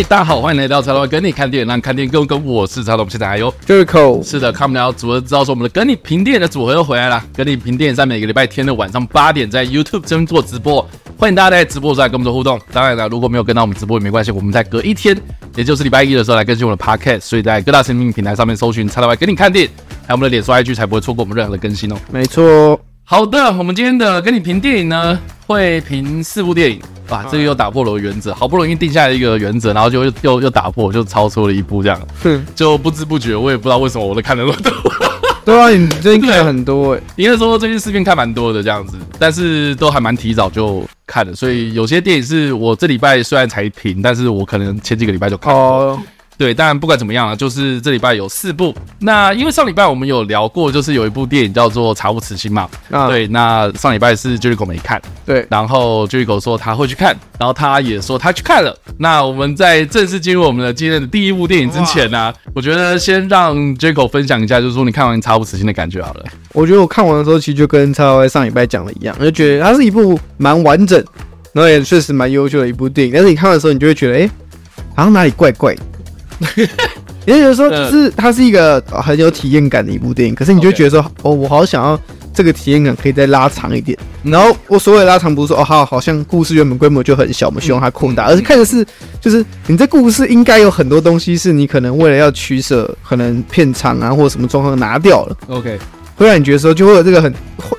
嗨，大家好，欢迎来到叉 Y 跟你看电影，让看电影更跟我是叉 Y，现在还有 Jericho，是的，看不了组合知道说我们的跟你评电影的组合又回来了。跟你评电影在每个礼拜天的晚上八点在 YouTube 这边做直播，欢迎大家在直播时来跟我们做互动。当然了，如果没有跟到我们直播也没关系，我们在隔一天，也就是礼拜一的时候来更新我们的 Podcast，所以在各大声音平台上面搜寻叉 Y 跟你看电影，还有我们的脸书 IG 才不会错过我们任何的更新哦。没错。好的，我们今天的跟你评电影呢，会评四部电影。哇，这个又打破了原则，好不容易定下来一个原则，然后就又又又打破，就超出了一步，这样，哼，就不知不觉，我也不知道为什么我都看了那么多。对啊，你最近看了很多诶，应该说最近视频看蛮多的这样子，但是都还蛮提早就看了，所以有些电影是我这礼拜虽然才评，但是我可能前几个礼拜就看了。Oh. 对，当然不管怎么样啊，就是这礼拜有四部。那因为上礼拜我们有聊过，就是有一部电影叫做《查无此心》嘛。啊，对。那上礼拜是 Jericho 没看，对。然后 Jericho 说他会去看，然后他也说他去看了。那我们在正式进入我们的今天的第一部电影之前呢，啊，我觉得先让 Jericho 分享一下，就是说你看完《查无此心》的感觉好了。我觉得我看完的时候，其实就跟叉 Y 上礼拜讲的一样，我就觉得它是一部蛮完整，然后也确实蛮优秀的一部电影。但是你看的时候，你就会觉得，哎，好像哪里怪怪的。也就是说，就是它是一个很有体验感的一部电影，可是你就觉得说，哦，我好想要这个体验感可以再拉长一点。然后我所谓的拉长，不是说哦，好，好像故事原本规模就很小，我们希望它扩大，而是看的是，就是你这故事应该有很多东西是你可能为了要取舍，可能片场啊或者什么状况拿掉了。OK，会让你觉得说，就会有这个很，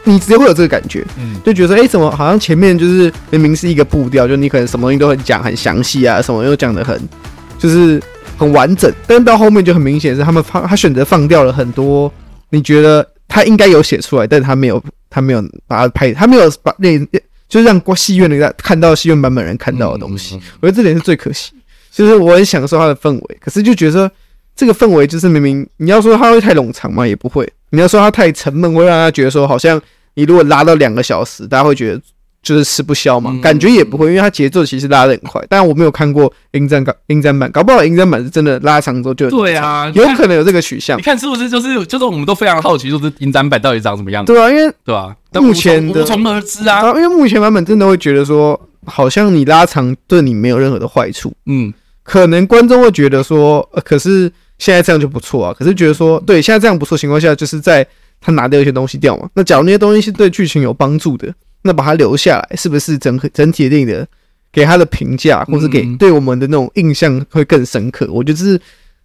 你直接会有这个感觉，嗯，就觉得说，哎，怎么好像前面就是明明是一个步调，就你可能什么东西都很讲很详细啊，什么又讲的很，就是。很完整，但是到后面就很明显是他们放他选择放掉了很多，你觉得他应该有写出来，但是他没有，他没有把它拍，他没有把那就是让过戏院的人看到戏院版本人看到的东西，我觉得这点是最可惜。就是我很享受他的氛围，可是就觉得说这个氛围就是明明你要说他会太冗长嘛？也不会。你要说他太沉闷，会让他觉得说好像你如果拉到两个小时，大家会觉得。就是吃不消嘛，感觉也不会，因为它节奏其实拉的很快。但我没有看过影展港影展版，搞不好影展版是真的拉长之后就对啊，有可能有这个取向。你看是不是就是就是我们都非常好奇，就是影展版到底长什么样子？对啊，因为对啊，目前的无从而知啊，因为目前版本真的会觉得说，好像你拉长对你没有任何的坏处。嗯，可能观众会觉得说，呃，可是现在这样就不错啊。可是觉得说，对，现在这样不错情况下，就是在他拿掉一些东西掉嘛。那假如那些东西是对剧情有帮助的。那把它留下来，是不是整整体电影的给他的评价，或是给对我们的那种印象会更深刻？我觉得这是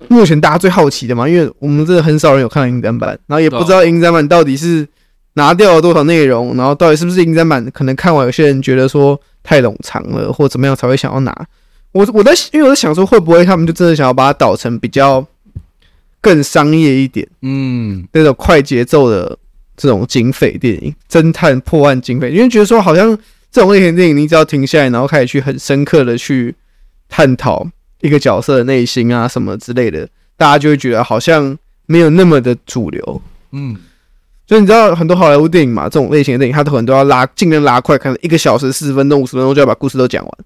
目前大家最好奇的嘛，因为我们真的很少人有看到影展版，然后也不知道影展版到底是拿掉了多少内容，然后到底是不是影展版可能看完有些人觉得说太冗长了，或怎么样才会想要拿。我我在因为我在想说，会不会他们就真的想要把它导成比较更商业一点，嗯，那种快节奏的。这种警匪电影、侦探破案警匪，因为觉得说好像这种类型电影，你只要停下来，然后开始去很深刻的去探讨一个角色的内心啊什么之类的，大家就会觉得好像没有那么的主流。嗯，所以你知道很多好莱坞电影嘛，这种类型的电影，它都很多要拉，尽量拉快，可能一个小时四十分钟、五十分钟就要把故事都讲完。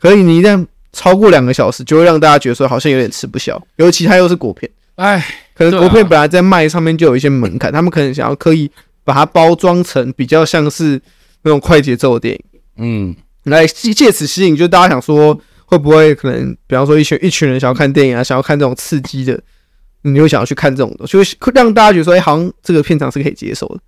可以，你一旦超过两个小时，就会让大家觉得说好像有点吃不消，尤其它又是国片。哎，可能国片本来在卖上面就有一些门槛，啊、他们可能想要刻意把它包装成比较像是那种快节奏的电影，嗯，来借此吸引，就大家想说会不会可能，比方说一群一群人想要看电影啊，想要看这种刺激的，你会想要去看这种的，就会让大家觉得说，哎、欸，好像这个片场是可以接受的。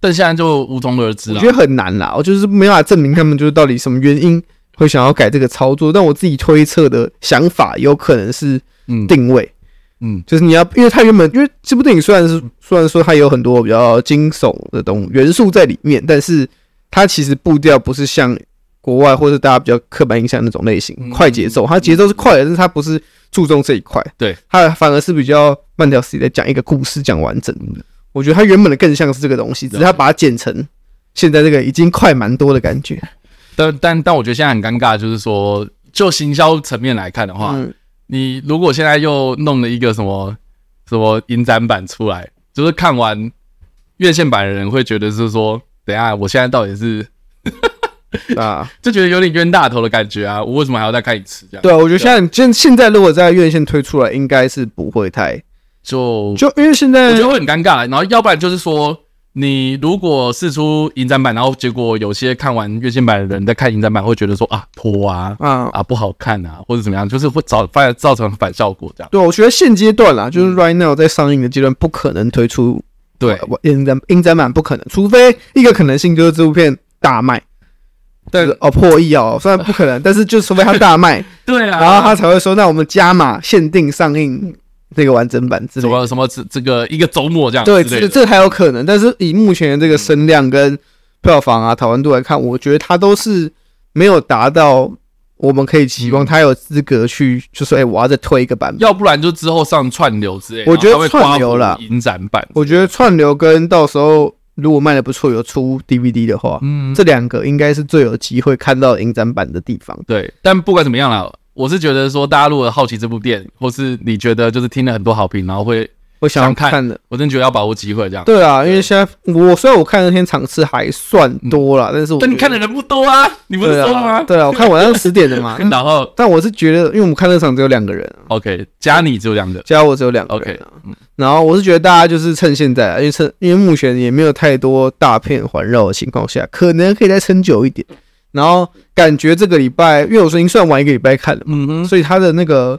但现在就无从而知了，我觉得很难啦，我就是没办法证明他们就是到底什么原因会想要改这个操作，但我自己推测的想法有可能是定位。嗯嗯，就是你要，因为它原本，因为这部电影虽然是虽然说它有很多比较惊悚的东元素在里面，但是它其实步调不是像国外或者大家比较刻板印象那种类型，快节奏，它节奏是快的，但是它不是注重这一块，对，它反而是比较慢条斯理的讲一个故事讲完整的。我觉得它原本的更像是这个东西，只是它把它剪成现在这个已经快蛮多的感觉。但但但我觉得现在很尴尬，就是说就行销层面来看的话。嗯你如果现在又弄了一个什么什么影展版出来，就是看完院线版的人会觉得是说，等下我现在到底是 啊，就觉得有点冤大头的感觉啊！我为什么还要再看一次？这样？对啊，我觉得现在现现在如果在院线推出来，应该是不会太就就因为现在我觉得会很尴尬。然后要不然就是说，你如果试出影展版，然后结果有些看完院线版的人在看影展版，会觉得说啊拖啊啊啊不好看啊，或者怎么样，就是会造反而造成反效果这样。对，我觉得现阶段啦，就是 right now 在上映的阶段，不可能推出对影展影展版，不可能，除非一个可能性就是这部片大卖，对哦破亿哦，虽然不可能，但是就除非它大卖，对啊，然后他才会说那我们加码限定上映。这个完整版之，什么什么这这个一个周末这样，对，这这还有可能。但是以目前的这个声量跟票房啊、讨论度来看，我觉得它都是没有达到我们可以期望它有资格去，就说哎，我要再推一个版本。要不然就之后上串流之类。我觉得串流啦，影展版。我觉得串流跟到时候如果卖的不错，有出 DVD 的话，嗯，这两个应该是最有机会看到影展版的地方。对，但不管怎么样啦。我是觉得说，大家如果好奇这部电影，或是你觉得就是听了很多好评，然后会会想看的，我真觉得要把握机会这样。对啊，因为现在我虽然我看那天场次还算多了，但是我但你看的人不多啊，你不是说吗？对啊，我看晚上 十点的嘛。然后，但我是觉得，因为我们看那场只有两个人，OK，加你只有两个，加我只有两个，OK。然后我是觉得大家就是趁现在，因为趁因为目前也没有太多大片环绕的情况下，可能可以再撑久一点。然后感觉这个礼拜，因为我说已经算晚一个礼拜看了，嗯哼，所以他的那个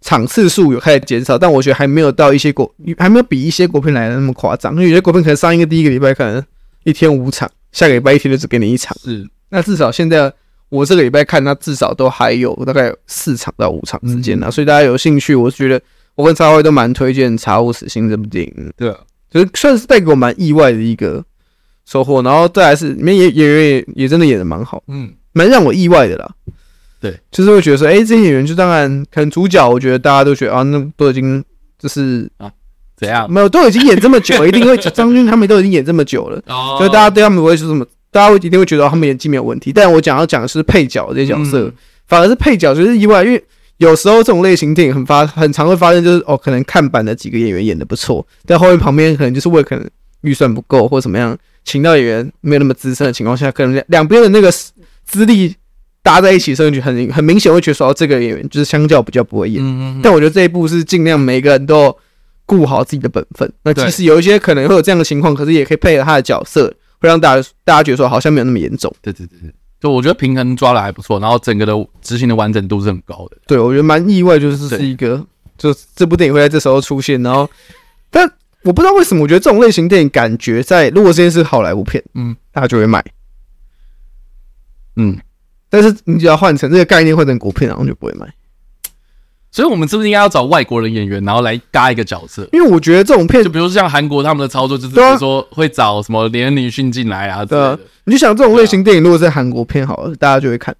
场次数有开始减少，但我觉得还没有到一些国，还没有比一些国片来的那么夸张。因为有些国片可能上一个第一个礼拜可能一天五场，下个礼拜一天就只给你一场，是。那至少现在我这个礼拜看，它至少都还有大概四场到五场之间呢，所以大家有兴趣，我是觉得我跟查辉都蛮推荐《查无死心》这部电影，对啊，就是算是带给我蛮意外的一个。收获，然后再来是里面演演员也也真的演的蛮好，嗯，蛮让我意外的啦。对，就是会觉得说，哎、欸，这些演员就当然可能主角，我觉得大家都觉得啊，那都已经就是啊怎样，没有都已经演这么久，一定会张军他们都已经演这么久了，哦，所以大家对他们不会说什么，大家会一定会觉得他们演技没有问题。但我讲要讲的是配角这些角色，嗯、反而是配角就是意外，因为有时候这种类型电影很发很常会发生，就是哦，可能看板的几个演员演的不错，但后面旁边可能就是为可能预算不够或怎么样。请到演员没有那么资深的情况下，可能两边的那个资历搭在一起，所以就很很明显会觉得说，这个演员就是相较比较不会演。嗯嗯嗯。但我觉得这一部是尽量每个人都顾好自己的本分。那其实有一些可能会有这样的情况，可是也可以配合他的角色，会让大家大家觉得说好像没有那么严重。对对对对，就我觉得平衡抓的还不错，然后整个的执行的完整度是很高的。对，我觉得蛮意外，就是是一个就这部电影会在这时候出现，然后但。我不知道为什么，我觉得这种类型电影感觉在如果这件事是好莱坞片，嗯，大家就会买，嗯，但是你只要换成这个概念换成国片，然后就不会买。所以，我们是不是应该要找外国人演员，然后来搭一个角色？因为我觉得这种片，就比如说像韩国他们的操作，就是比如说会找什么连恩尼逊进来啊，对啊。你就想这种类型电影，如果是韩国片好了，大家就会看，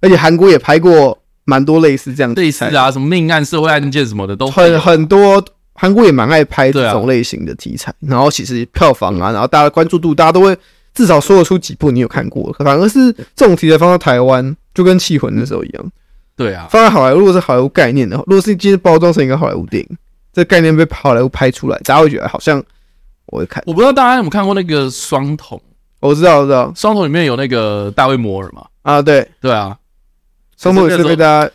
而且韩国也拍过蛮多类似这样类似啊，什么命案、社会案件什么的都很很多。韩国也蛮爱拍这种类型的题材，啊、然后其实票房啊，然后大家的关注度，大家都会至少说得出几部你有看过。反而是这种题材放到台湾，就跟《气魂》的时候一样。对啊，放在好莱坞，如果是好莱坞概念的话，如果是今天包装成一个好莱坞电影，这概念被好莱坞拍出来，大家会觉得好像我会看。我不知道大家有没有看过那个《双瞳》？我知道，我知道，《双瞳》里面有那个大卫·摩尔嘛？啊，对，对啊，《双瞳》也是被大家。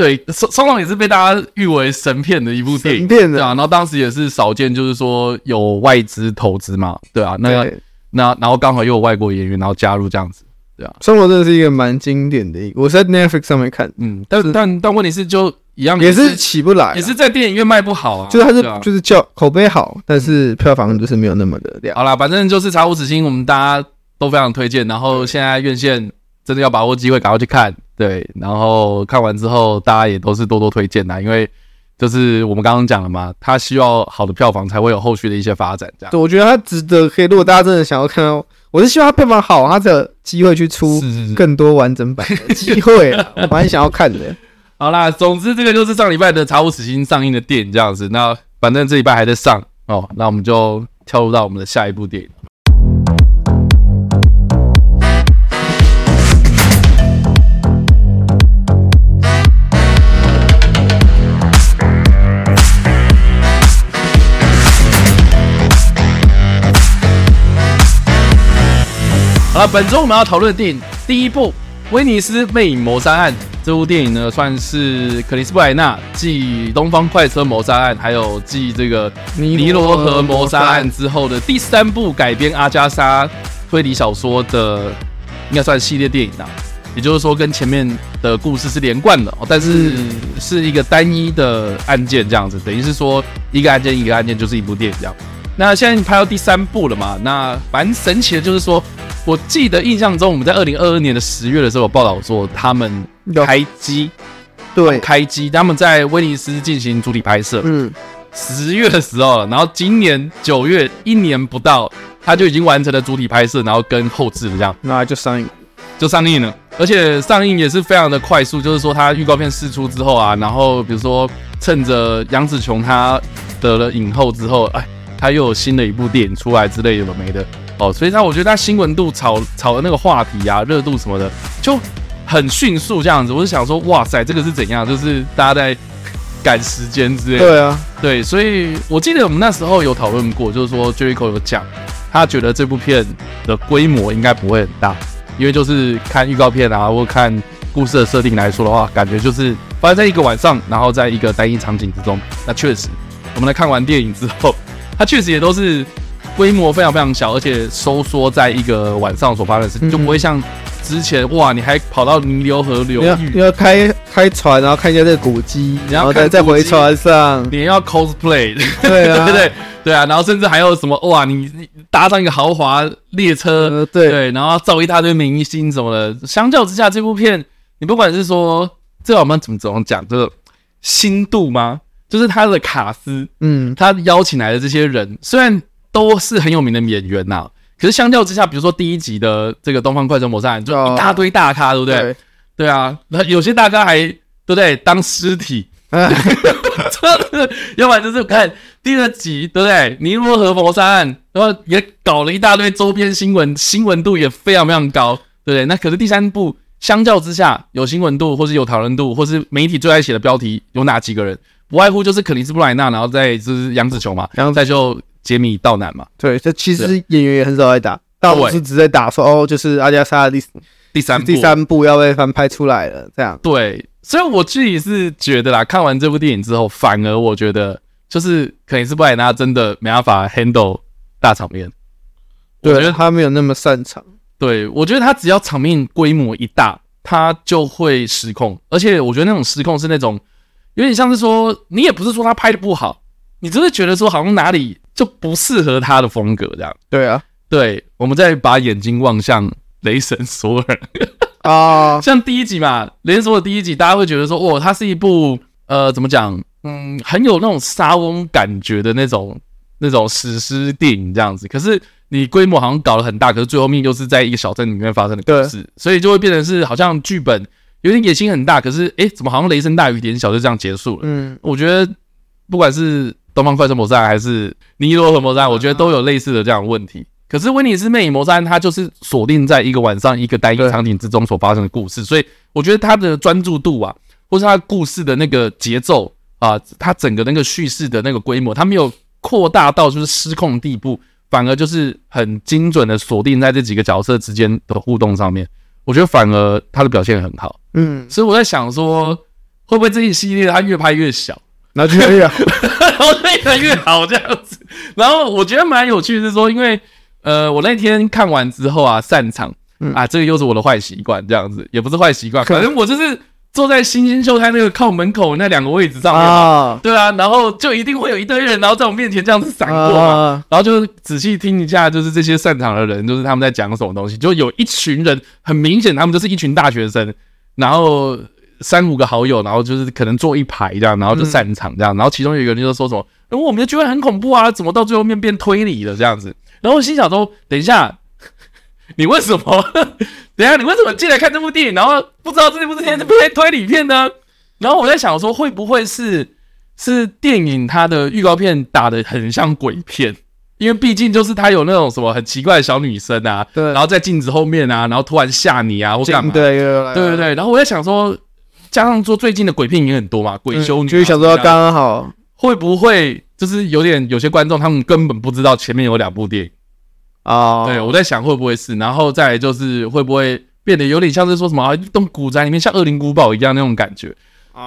对，双双龙也是被大家誉为神片的一部电影，对啊，然后当时也是少见，就是说有外资投资嘛，对啊，那个那然后刚好又有外国演员，然后加入这样子，对啊，双龙真的是一个蛮经典的一个，我是在 Netflix 上面看，嗯，但但但问题是就一样，也是起不来，也是在电影院卖不好啊，就是它是就是叫口碑好，但是票房就是没有那么的亮。好啦，反正就是《茶无此心》，我们大家都非常推荐，然后现在院线真的要把握机会，赶快去看。对，然后看完之后，大家也都是多多推荐啦，因为就是我们刚刚讲了嘛，他需要好的票房才会有后续的一些发展，这样。对，我觉得他值得，可以。如果大家真的想要看到，我是希望他票房好，他才有机会去出更多完整版的 机会，我蛮想要看的。好啦，总之这个就是上礼拜的《查无此心》上映的电影这样子。那反正这礼拜还在上哦，那我们就跳入到我们的下一部电影。好了，本周我们要讨论的电影第一部威尼斯魅影谋杀案这部电影呢，算是克里斯布莱纳继《东方快车谋杀案》还有继这个《尼罗河谋杀案》之后的第三部改编阿加莎推理小说的，应该算系列电影啊。也就是说，跟前面的故事是连贯的，但是是一个单一的案件这样子，等于是说一个案件一个案件就是一部电影这样。那现在你拍到第三部了嘛？那蛮神奇的，就是说，我记得印象中我们在二零二二年的十月的时候有报道说他们开机，对，开机，他们在威尼斯进行主体拍摄，嗯，十月的时候了，然后今年九月一年不到，他就已经完成了主体拍摄，然后跟后置的这样，那就上映。就上映了，而且上映也是非常的快速。就是说，他预告片释出之后啊，然后比如说趁着杨紫琼她得了影后之后，哎，他又有新的一部电影出来之类的，有没的哦。所以他我觉得他新闻度炒炒的那个话题啊，热度什么的就很迅速这样子。我就想说，哇塞，这个是怎样？就是大家在赶时间之类的。对啊，对，所以我记得我们那时候有讨论过，就是说 Jericho 有讲，他觉得这部片的规模应该不会很大。因为就是看预告片啊，或看故事的设定来说的话，感觉就是发生在一个晚上，然后在一个单一场景之中。那确实，我们来看完电影之后，它确实也都是规模非常非常小，而且收缩在一个晚上所发生的事情，就不会像之前哇，你还跑到泥流河流域，你要开开船，然后看一下这个古迹，然后再再回船上，你要 cosplay，对啊，对不对？对啊，然后甚至还有什么哇，你搭上一个豪华列车，呃、对对，然后造一大堆明星什么的。相较之下，这部片你不管是说这我们怎么怎么讲，这个新度吗？就是他的卡司，嗯，他邀请来的这些人，虽然都是很有名的演员呐、啊，可是相较之下，比如说第一集的这个《东方快车谋杀案》，就一大堆大咖，对不对？对，对啊，那有些大咖还对不对？当尸体。要不然就是看第二集，对不对？尼罗河谋杀案，然后也搞了一大堆周边新闻，新闻度也非常非常高，对不对？那可是第三部相较之下，有新闻度，或是有讨论度，或是媒体最爱写的标题有哪几个人？不外乎就是克里斯布莱纳，然后再就是杨紫琼嘛，然后再就杰米道南嘛。对，这其实演员也很少在打，大部分是只在打说哦，就是阿加莎的第第三第三部要被翻拍出来了，这样对。所以我自己是觉得啦，看完这部电影之后，反而我觉得就是克里斯布莱纳真的没办法 handle 大场面。对，我觉得他没有那么擅长。对，我觉得他只要场面规模一大，他就会失控。而且我觉得那种失控是那种有点像是说，你也不是说他拍的不好，你只是觉得说好像哪里就不适合他的风格这样。对啊，对，我们再把眼睛望向雷神索尔。啊，uh, 像第一集嘛，雷神索尔第一集，大家会觉得说，哇，它是一部呃，怎么讲，嗯，很有那种沙翁感觉的那种那种史诗电影这样子。可是你规模好像搞得很大，可是最后面又是在一个小镇里面发生的故事，对所以就会变成是好像剧本有点野心很大，可是哎，怎么好像雷声大雨点小就这样结束了？嗯，我觉得不管是东方快车谋杀案还是尼罗河谋杀案，我觉得都有类似的这样的问题。可是威尼斯魅影谋杀案，它就是锁定在一个晚上一个单一场景之中所发生的故事，所以我觉得它的专注度啊，或是它故事的那个节奏啊，它整个那个叙事的那个规模，它没有扩大到就是失控的地步，反而就是很精准的锁定在这几个角色之间的互动上面。我觉得反而他的表现很好，嗯，所以我在想说，会不会这一系列他越拍越小，然后越好，然后越来越好这样子。然后我觉得蛮有趣的是说，因为。呃，我那天看完之后啊，散场，嗯、啊，这个又是我的坏习惯，这样子。也不是坏习惯，可能我就是坐在新星秀台那个靠门口那两个位置上面，啊。对啊，然后就一定会有一堆人，然后在我面前这样子闪过嘛，啊、然后就仔细听一下，就是这些散场的人，就是他们在讲什么东西，就有一群人，很明显他们就是一群大学生，然后三五个好友，然后就是可能坐一排这样，然后就散场这样，嗯、然后其中有一个人就说什么，因为我们的聚会很恐怖啊，怎么到最后面变推理了这样子。然后我心想说：“等一下，你为什么？等一下，你为什么进来看这部电影？然后不知道这部是推推理片呢？”然后我在想说，会不会是是电影它的预告片打的很像鬼片？因为毕竟就是它有那种什么很奇怪的小女生啊，对，然后在镜子后面啊，然后突然吓你啊，或干嘛？对对对对。然后我在想说，加上说最近的鬼片也很多嘛，鬼修女，就是想说刚刚好，会不会？就是有点有些观众他们根本不知道前面有两部电影啊，对，我在想会不会是，然后再来就是会不会变变得有点像是说什么啊，一栋古宅里面像恶灵古堡一样那种感觉。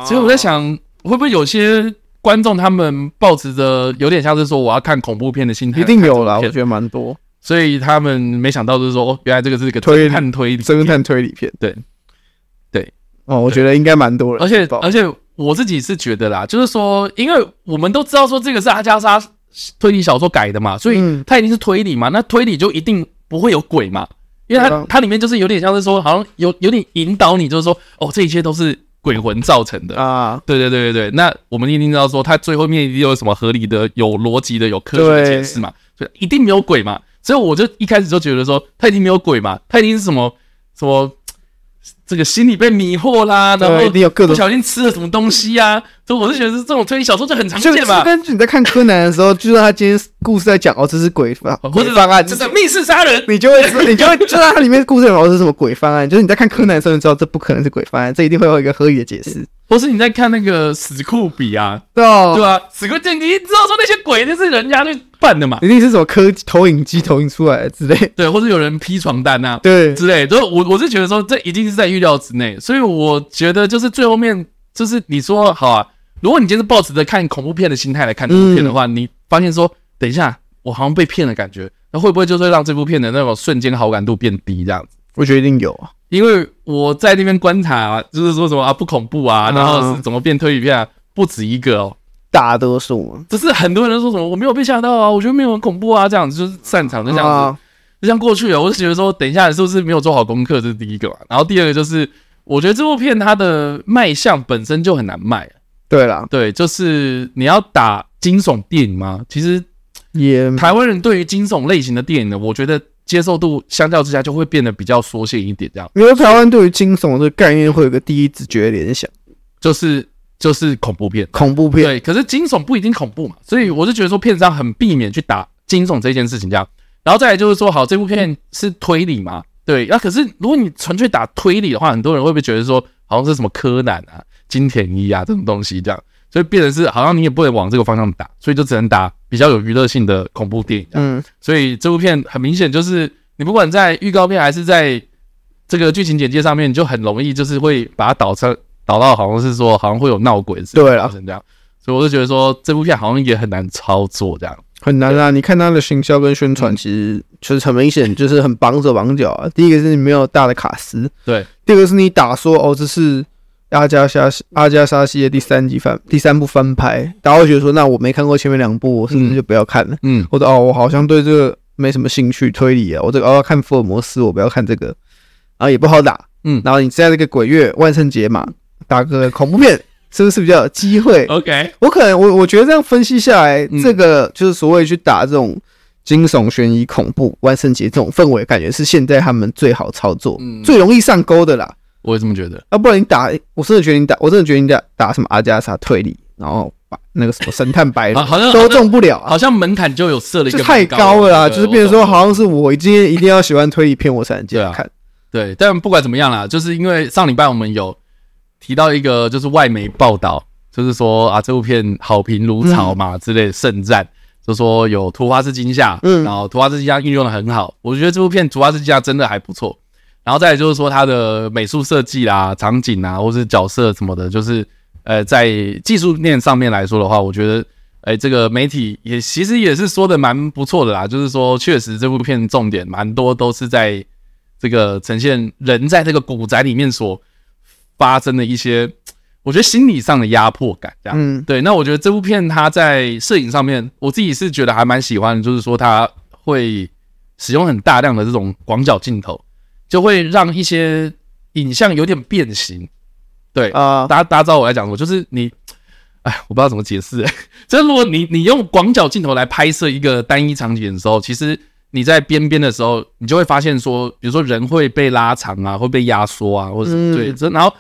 所以我在想，会不会有些观众他们抱持着有点像是说我要看恐怖片的心态？一定有啦，我觉得蛮多。所以他们没想到就是说，哦，原来这个是一个侦探推理、侦探推理片。对，对，哦，我觉得应该蛮多人。而且，而且我自己是觉得啦，就是说，因为我们都知道说这个是阿加莎推理小说改的嘛，所以它一定是推理嘛。那推理就一定不会有鬼嘛。因为它它里面就是有点像是说，好像有有点引导你，就是说，哦，这一切都是鬼魂造成的啊！对对对对对，那我们一定知道说，它最后面一定有什么合理的、有逻辑的、有科学的解释嘛，所以一定没有鬼嘛。所以我就一开始就觉得说，它一定没有鬼嘛，它一定是什么什么。这个心里被迷惑啦，然后你有各种不小心吃了什么东西啊，所以我是觉得这种推理小说就很常见嘛。根据你在看柯南的时候，就算他今天故事在讲哦，这是鬼方或者方案，这是密室杀人，你就会你就会知道它里面故事讲的是什么鬼方案。就是你在看柯南的时候，你知道这不可能是鬼方案，这一定会有一个合理的解释。或是你在看那个史库比啊，对啊，对啊，史库比，你知道说那些鬼就是人家去扮的嘛，一定是什么科投影机投影出来的之类，对，或者有人披床单啊，对，之类，所以我我是觉得说这一定是在预料之内，所以我觉得就是最后面就是你说好啊，如果你今天是抱持着看恐怖片的心态来看这部片的话，嗯、你发现说等一下我好像被骗的感觉，那会不会就是会让这部片的那种瞬间好感度变低这样子？我觉得一定有啊。因为我在那边观察啊，就是说什么啊不恐怖啊，然后是怎么变推理片啊，不止一个哦，大多数，只是很多人说什么我没有被吓到啊，我觉得没有很恐怖啊，这样子就是擅长就这样子，就像过去啊，我就觉得说等一下是不是没有做好功课，这是第一个嘛，然后第二个就是我觉得这部片它的卖相本身就很难卖，对啦，对，就是你要打惊悚电影吗？其实也台湾人对于惊悚类型的电影呢，我觉得。接受度相较之下就会变得比较缩限一点，这样。因为台湾对于惊悚这个概念会有个第一直觉联想，就是就是恐怖片，恐怖片。对，可是惊悚不一定恐怖嘛，所以我就觉得说片商很避免去打惊悚这件事情这样。然后再来就是说，好，这部片是推理嘛？对，那可是如果你纯粹打推理的话，很多人会不会觉得说，好像是什么柯南啊、金田一啊这种东西这样？所以变成是好像你也不能往这个方向打，所以就只能打比较有娱乐性的恐怖电影。嗯，所以这部片很明显就是你不管在预告片还是在这个剧情简介上面，你就很容易就是会把它导成导到好像是说好像会有闹鬼的事情发生这样。所以我就觉得说这部片好像也很难操作这样，很难啊！你看它的行销跟宣传，其实就是很明显就是很绑手绑脚啊。第一个是你没有大的卡司，对；第二个是你打说哦这是。阿加莎阿加莎系列第三集翻第三部翻拍，大家会觉得说，那我没看过前面两部，我是不是就不要看了？嗯，或者哦，我好像对这个没什么兴趣，推理啊，我这个哦要看福尔摩斯，我不要看这个，然后也不好打，嗯，然后你在这个鬼月万圣节嘛，打个恐怖片是不是比较有机会？OK，我可能我我觉得这样分析下来，这个就是所谓去打这种惊悚悬疑恐怖万圣节这种氛围，感觉是现在他们最好操作，最容易上钩的啦。我也这么觉得，啊，不然你打，我真的觉得你打，我真的觉得你打打什么阿加莎推理，然后把那个什么神探白人，好像都中不了，好像门槛就有设了一个太高了啦，就是变成说好像是我今天一定要喜欢推理片，我才能进来看。对，但不管怎么样啦，就是因为上礼拜我们有提到一个就是外媒报道，就是说啊这部片好评如潮嘛之类的盛赞，就说有突发式惊吓，嗯，然后突发式惊吓运用的很好，我觉得这部片突发式惊吓真的还不错。然后再来就是说，它的美术设计啦、场景啊，或是角色什么的，就是呃，在技术面上面来说的话，我觉得，哎，这个媒体也其实也是说的蛮不错的啦。就是说，确实这部片重点蛮多都是在这个呈现人在这个古宅里面所发生的一些，我觉得心理上的压迫感，这样。嗯，对。那我觉得这部片它在摄影上面，我自己是觉得还蛮喜欢的，就是说它会使用很大量的这种广角镜头。就会让一些影像有点变形，对啊，大家大家知道我在讲什么，就是你，哎，我不知道怎么解释，就是如果你你用广角镜头来拍摄一个单一场景的时候，其实你在边边的时候，你就会发现说，比如说人会被拉长啊，会被压缩啊，或者是对，这然后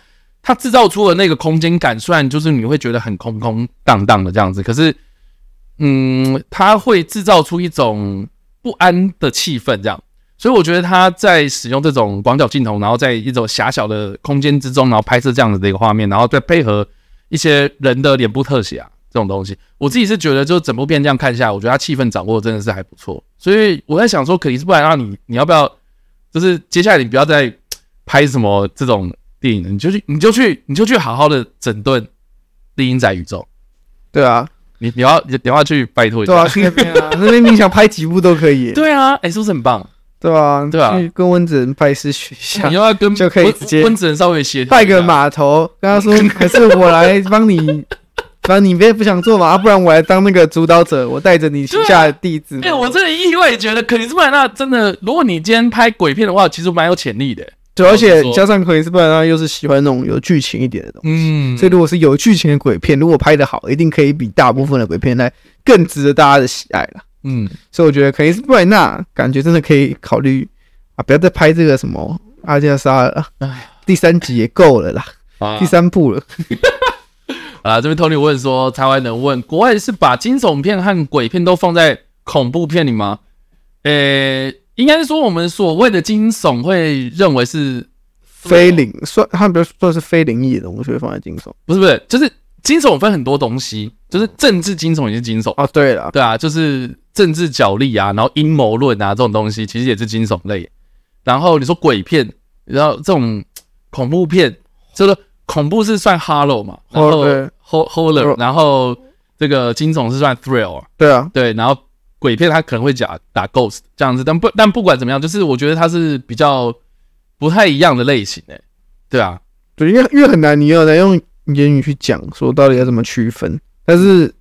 它制造出的那个空间感，虽然就是你会觉得很空空荡荡的这样子，可是，嗯，它会制造出一种不安的气氛，这样。所以我觉得他在使用这种广角镜头，然后在一种狭小的空间之中，然后拍摄这样子的一个画面，然后再配合一些人的脸部特写啊，这种东西，我自己是觉得，就整部片这样看下来，我觉得他气氛掌握的真的是还不错。所以我在想说，肯定是不然让，你你要不要，就是接下来你不要再拍什么这种电影，你就去，你就去，你就去好好的整顿厉阴宅宇宙。对啊，你你要你要去拜托一下。对啊，去那边啊，那边你想拍几部都可以。对啊，哎，是不是很棒？对啊，对啊，跟温子仁拜师学一下，你要跟就可以直接温子仁稍微协调，拜个码头，跟他说，还是我来帮你。反正你别不想做嘛，啊，不然我来当那个主导者，我带着你旗下的弟子。哎，我真的意外觉得，克里斯布兰纳真的，如果你今天拍鬼片的话，其实蛮有潜力的。对，而且加上克里斯布兰纳又是喜欢那种有剧情一点的东西，嗯，所以如果是有剧情的鬼片，如果拍得好，一定可以比大部分的鬼片来更值得大家的喜爱了。嗯，所以我觉得可以是布莱纳感觉真的可以考虑啊，不要再拍这个什么阿加莎了，哎，第三集也够了啦，啊，第三部了。啊，这边 Tony 问说，台湾人问，国外是把惊悚片和鬼片都放在恐怖片里吗？呃、欸，应该是说我们所谓的惊悚会认为是非灵，算他们比如说是非灵异的东西会放在惊悚，不是不是，就是惊悚分很多东西，就是政治惊悚也是惊悚。啊，对了，对啊，就是政治角力啊，然后阴谋论啊这种东西其实也是惊悚类，然后你说鬼片，然后这种恐怖片，就是。恐怖是算 horror 嘛，然后 horror，然后这个惊悚是算 thrill，对啊，对，然后鬼片它可能会讲打 ghost 这样子，但不但不管怎么样，就是我觉得它是比较不太一样的类型诶，对啊，对，因为因为很难，你要来用言语去讲说到底要怎么区分，但是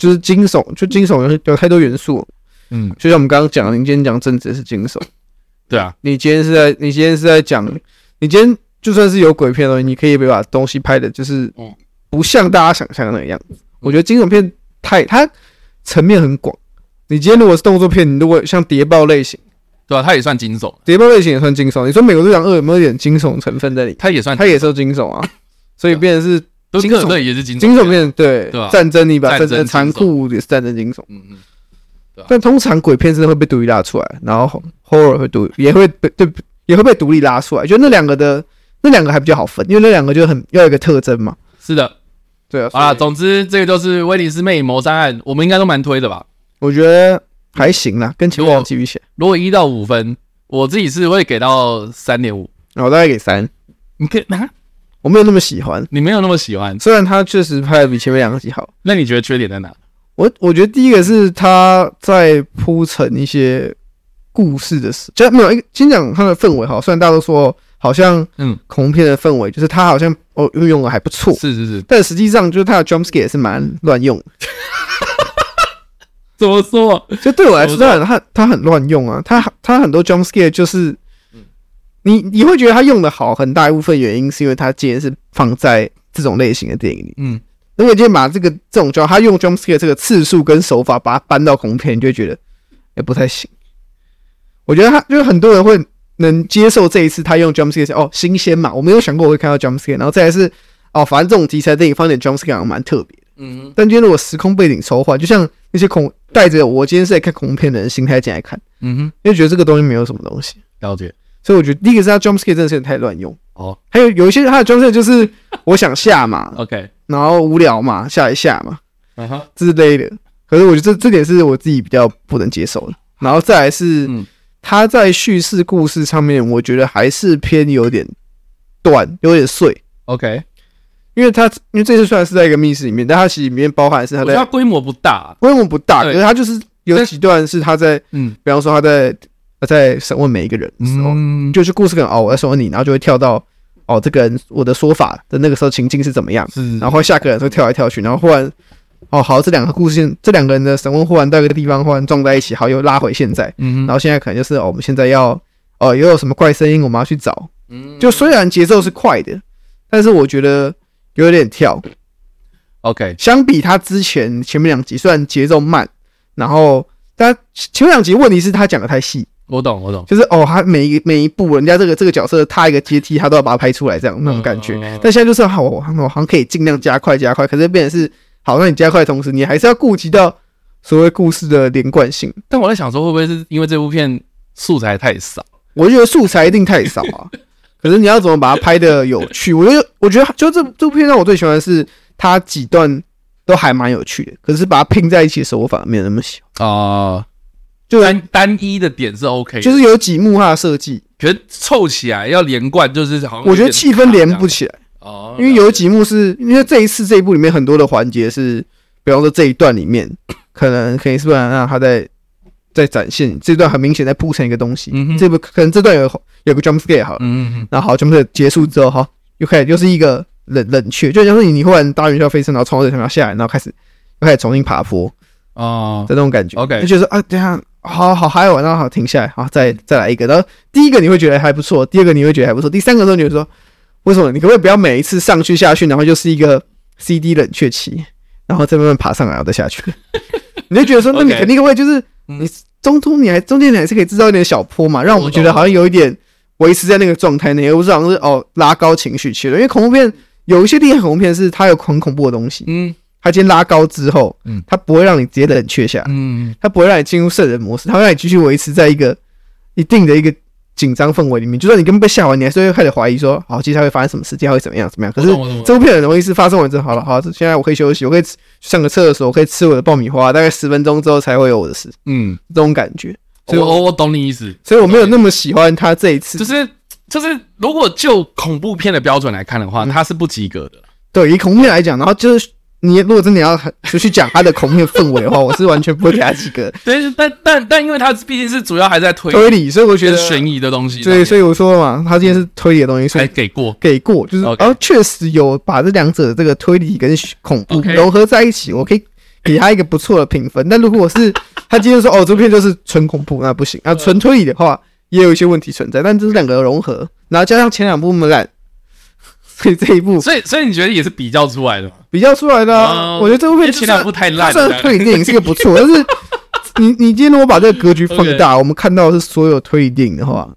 就是惊悚，就惊悚有有太多元素，嗯，就像我们刚刚讲的，你今天讲政治是惊悚，对啊，你今天是在你今天是在讲，你今天。就算是有鬼片的东西，你可以别把东西拍的，就是不像大家想象的那个样子。我觉得惊悚片太它层面很广。你今天如果是动作片，你如果像谍报类型，对吧？它也算惊悚。谍报类型也算惊悚。你说《美国队长二》有没有一点惊悚成分在里？它也算，它也是惊悚啊。所以变成是惊悚，对，也是惊惊悚片。对，战争你把战争残酷也是战争惊悚。嗯嗯。但通常鬼片真的会被独立拉出来，然后 horror 会独也会被对也会被独立拉出来。就那两个的。那两个还比较好分，因为那两个就很要有一个特征嘛。是的，对啊。啊，总之这个就是威尼斯魅影谋杀案，我们应该都蛮推的吧？我觉得还行啦，跟前面两集比起来。如果一到五分，我自己是会给到三点五，我大概给三。你可以啊？我没有那么喜欢，你没有那么喜欢。虽然他确实拍的比前面两集好，那你觉得缺点在哪？我我觉得第一个是他在铺陈一些故事的时候，就没有一个先讲他的氛围哈。虽然大家都说。好像，嗯，恐怖片的氛围就是他好像哦运用的还不错，是是是，但实际上就是他的 jump scare 也是蛮乱用。怎么说？就对我来说，他很他他很乱用啊，他他很多 jump scare 就是，你你会觉得他用的好，很大一部分原因是因为他今天是放在这种类型的电影里，嗯，如果今天把这个这种叫他用 jump scare 这个次数跟手法把它搬到恐怖片，你就会觉得也不太行。我觉得他就是很多人会。能接受这一次他用 jump scare 哦，新鲜嘛，我没有想过我会看到 jump scare，然后再来是哦，反正这种题材电影放点 jump scare 蛮特别的，嗯，但今天如果时空背景抽换，就像那些恐带着我今天是在看恐怖片的人心态进来看，嗯哼，因为觉得这个东西没有什么东西，了解，所以我觉得第一个是他 jump scare 真的是太乱用。哦，还有有一些他的 jump scare 就是我想下嘛，OK，然后无聊嘛，下一下嘛，嗯哼，之类的，可是我觉得这这点是我自己比较不能接受的，然后再来是。嗯。他在叙事故事上面，我觉得还是偏有点短，有点碎。OK，因为他因为这次虽然是在一个密室里面，但他其实里面包含是他的规模不大，规模不大，可是他就是有几段是他在，嗯，比方说他在他在审问每一个人的时候，嗯，就是故事可能哦，我在审问你，然后就会跳到哦，这个人我的说法的那个时候情境是怎么样，是，然后下个人会跳来跳去，然后忽然。哦，好，这两个故事，这两个人的审问忽然到一个地方，忽然撞在一起，好，又拉回现在，嗯，然后现在可能就是，哦，我们现在要，哦，又有什么怪声音，我们要去找，嗯，就虽然节奏是快的，但是我觉得有点跳，OK，相比他之前前面两集，虽然节奏慢，然后但前面两集问题是他讲的太细，我懂，我懂，就是哦，他每一每一步，人家这个这个角色踏一个阶梯，他都要把它拍出来，这样那种感觉，但现在就是好，我好像可以尽量加快加快，可是变成是。好，那你加快的同时，你还是要顾及到所谓故事的连贯性。但我在想说，会不会是因为这部片素材太少？我觉得素材一定太少啊。可是你要怎么把它拍的有趣？我觉得，我觉得就这这部片让我最喜欢的是它几段都还蛮有趣的。可是把它拼在一起的时候，我反而没有那么喜欢啊。就单单一的点是 OK，就是有几幕它的设计，可是凑起来要连贯，就是好像我觉得气氛连不起来。哦，因为有几幕是因为这一次这一部里面很多的环节是，比方说这一段里面可能可以是不然让他在在展现这段很明显在铺成一个东西，嗯哼，这部可能这段有有个 jump scare 好了，嗯嗯，然后好 jump scare 结束之后哈，又开始又是一个冷冷却，就像是你你忽然搭云霄飞车，然后从这上面下来，然后开始又开始重新爬坡啊的那种感觉，OK，就觉得啊这样。好好还有，然后好停下来，好再再来一个。然后第一个你会觉得还不错，第二个你会觉得还不错，第三个时候你会说，为什么？你可不可以不要每一次上去下去，然后就是一个 CD 冷却期，然后再慢慢爬上来，然后再下去？你就觉得说，那你肯定会就是你中途你还中间你还是可以制造一点小坡嘛，让我们觉得好像有一点维持在那个状态内，而不是好像是哦拉高情绪去了。因为恐怖片有一些厉害恐怖片是它有很恐怖的东西，嗯。它先拉高之后，嗯，它不会让你直接冷却下，嗯，它不会让你进入圣人模式，它会让你继续维持在一个一定的一个紧张氛围里面。就算你根本被吓完，你还是会开始怀疑说，好，接下来会发生什么事，接下来会怎么样，怎么样？可是这部片很容易是发生完之后，好了，好，现在我可以休息，我可以上个厕所，我可以吃我的爆米花，大概十分钟之后才会有我的事，嗯，这种感觉。所以我我我懂你意思，所以我没有那么喜欢他这一次，就是就是如果就恐怖片的标准来看的话，它是不及格的。对，以恐怖片来讲，然后就是。你如果真的要就去讲他的恐怖片氛围的话，我是完全不会给他几个。对，但但但因为他毕竟是主要还在推推理，所以我觉得悬疑的东西。对，所以我说嘛，他今天是推理的东西，所以给过给过，就是然后确实有把这两者这个推理跟恐怖融合在一起，我可以给他一个不错的评分。但如果是他今天说哦，这片就是纯恐怖，那不行。啊纯推理的话，也有一些问题存在。但这是两个融合，然后加上前两部那么烂。所以这一部，所以所以你觉得也是比较出来的吗？比较出来的、啊，我觉得这部片前两部太烂。虽然推理电影是个不错，但是你你今天如果把这个格局放大，我们看到的是所有推理电影的话，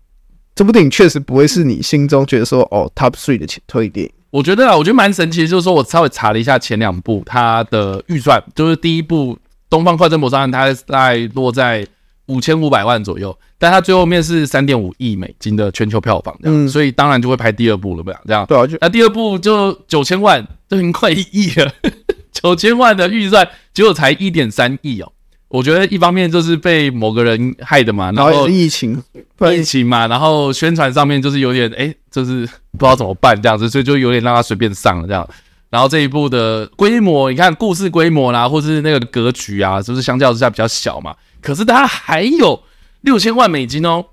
这部电影确实不会是你心中觉得说哦 top three 的推理电影。我觉得啊，我觉得蛮神奇的，就是说我稍微查了一下前两部它的预算，就是第一部《东方快车谋杀案》，它大概落在五千五百万左右。但它最后面是三点五亿美金的全球票房，这样，所以当然就会拍第二部了，不这样。对啊，那第二部就九千万，就已经快一亿了，九千万的预算，结果才一点三亿哦。我觉得一方面就是被某个人害的嘛，然后疫情，疫情嘛，然后宣传上面就是有点哎，就是不知道怎么办这样子，所以就有点让他随便上了这样。然后这一部的规模，你看故事规模啦，或是那个格局啊，是不是相较之下比较小嘛？可是他还有。六千万美金哦，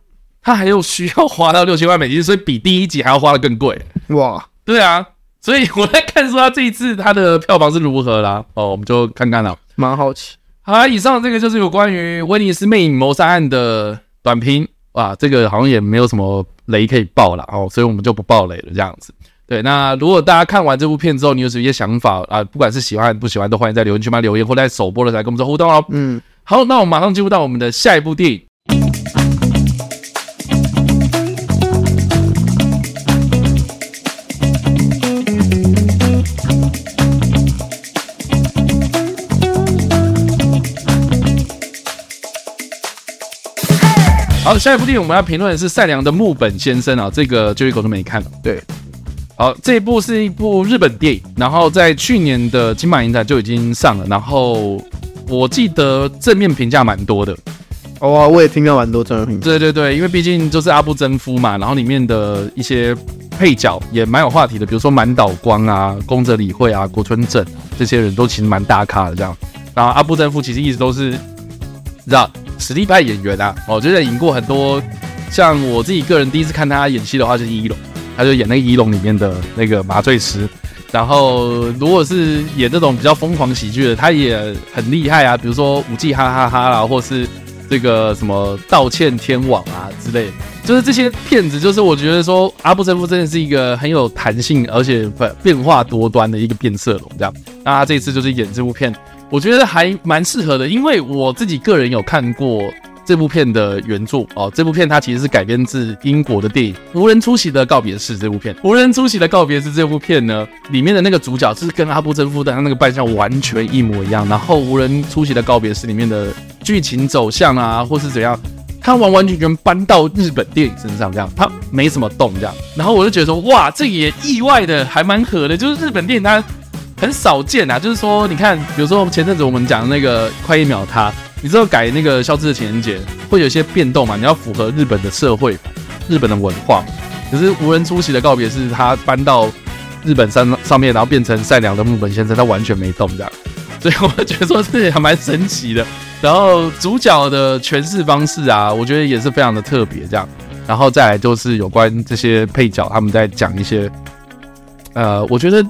他还有需要花到六千万美金，所以比第一集还要花的更贵哇！对啊，所以我在看说他这一次他的票房是如何啦哦，我们就看看了，蛮好奇。好啦，以上这个就是有关于威尼斯魅影谋杀案的短评哇，这个好像也没有什么雷可以爆了哦，所以我们就不爆雷了这样子。对，那如果大家看完这部片之后，你有什么一些想法啊？不管是喜欢还是不喜欢，都欢迎在留言区嘛留言，或在首播的时候跟我们做互动哦。嗯，好，那我们马上进入到我们的下一部电影。好，下一部电影我们要评论的是《善良的木本先生》啊，这个就一口都没看。对，好，这一部是一部日本电影，然后在去年的金马影展就已经上了，然后我记得正面评价蛮多的。哦，我也听到蛮多正面评价。对对对，因为毕竟就是阿布真夫嘛，然后里面的一些配角也蛮有话题的，比如说满岛光啊、宫泽理惠啊、国村正这些人都其实蛮大咖的这样。然后阿布真夫其实一直都是，你知道。实力派演员啊，哦，就是演过很多，像我自己个人第一次看他演戏的话，就是《一龙》，他就演那个《一龙》里面的那个麻醉师。然后，如果是演这种比较疯狂喜剧的，他也很厉害啊，比如说《五季哈哈哈》啦，或是这个什么《道歉天网》啊之类的，就是这些片子，就是我觉得说阿布真夫真的是一个很有弹性，而且变化多端的一个变色龙，这样。那他这次就是演这部片。我觉得还蛮适合的，因为我自己个人有看过这部片的原著哦。这部片它其实是改编自英国的电影《无人出席的告别式》。这部片《无人出席的告别式》这部片呢，里面的那个主角是跟阿部真夫的他那个扮相完全一模一样。然后《无人出席的告别式》里面的剧情走向啊，或是怎样，他完完全全搬到日本电影身上，这样他没什么动这样。然后我就觉得说，哇，这也意外的还蛮合的，就是日本电影它。很少见啊，就是说，你看，比如说前阵子我们讲的那个快一秒他，你知道改那个消失的情人节会有一些变动嘛？你要符合日本的社会、日本的文化。可是无人出席的告别是他搬到日本山上面，然后变成善良的木本先生，他完全没动这样。所以我觉得说这也还蛮神奇的。然后主角的诠释方式啊，我觉得也是非常的特别这样。然后再来就是有关这些配角他们在讲一些，呃，我觉得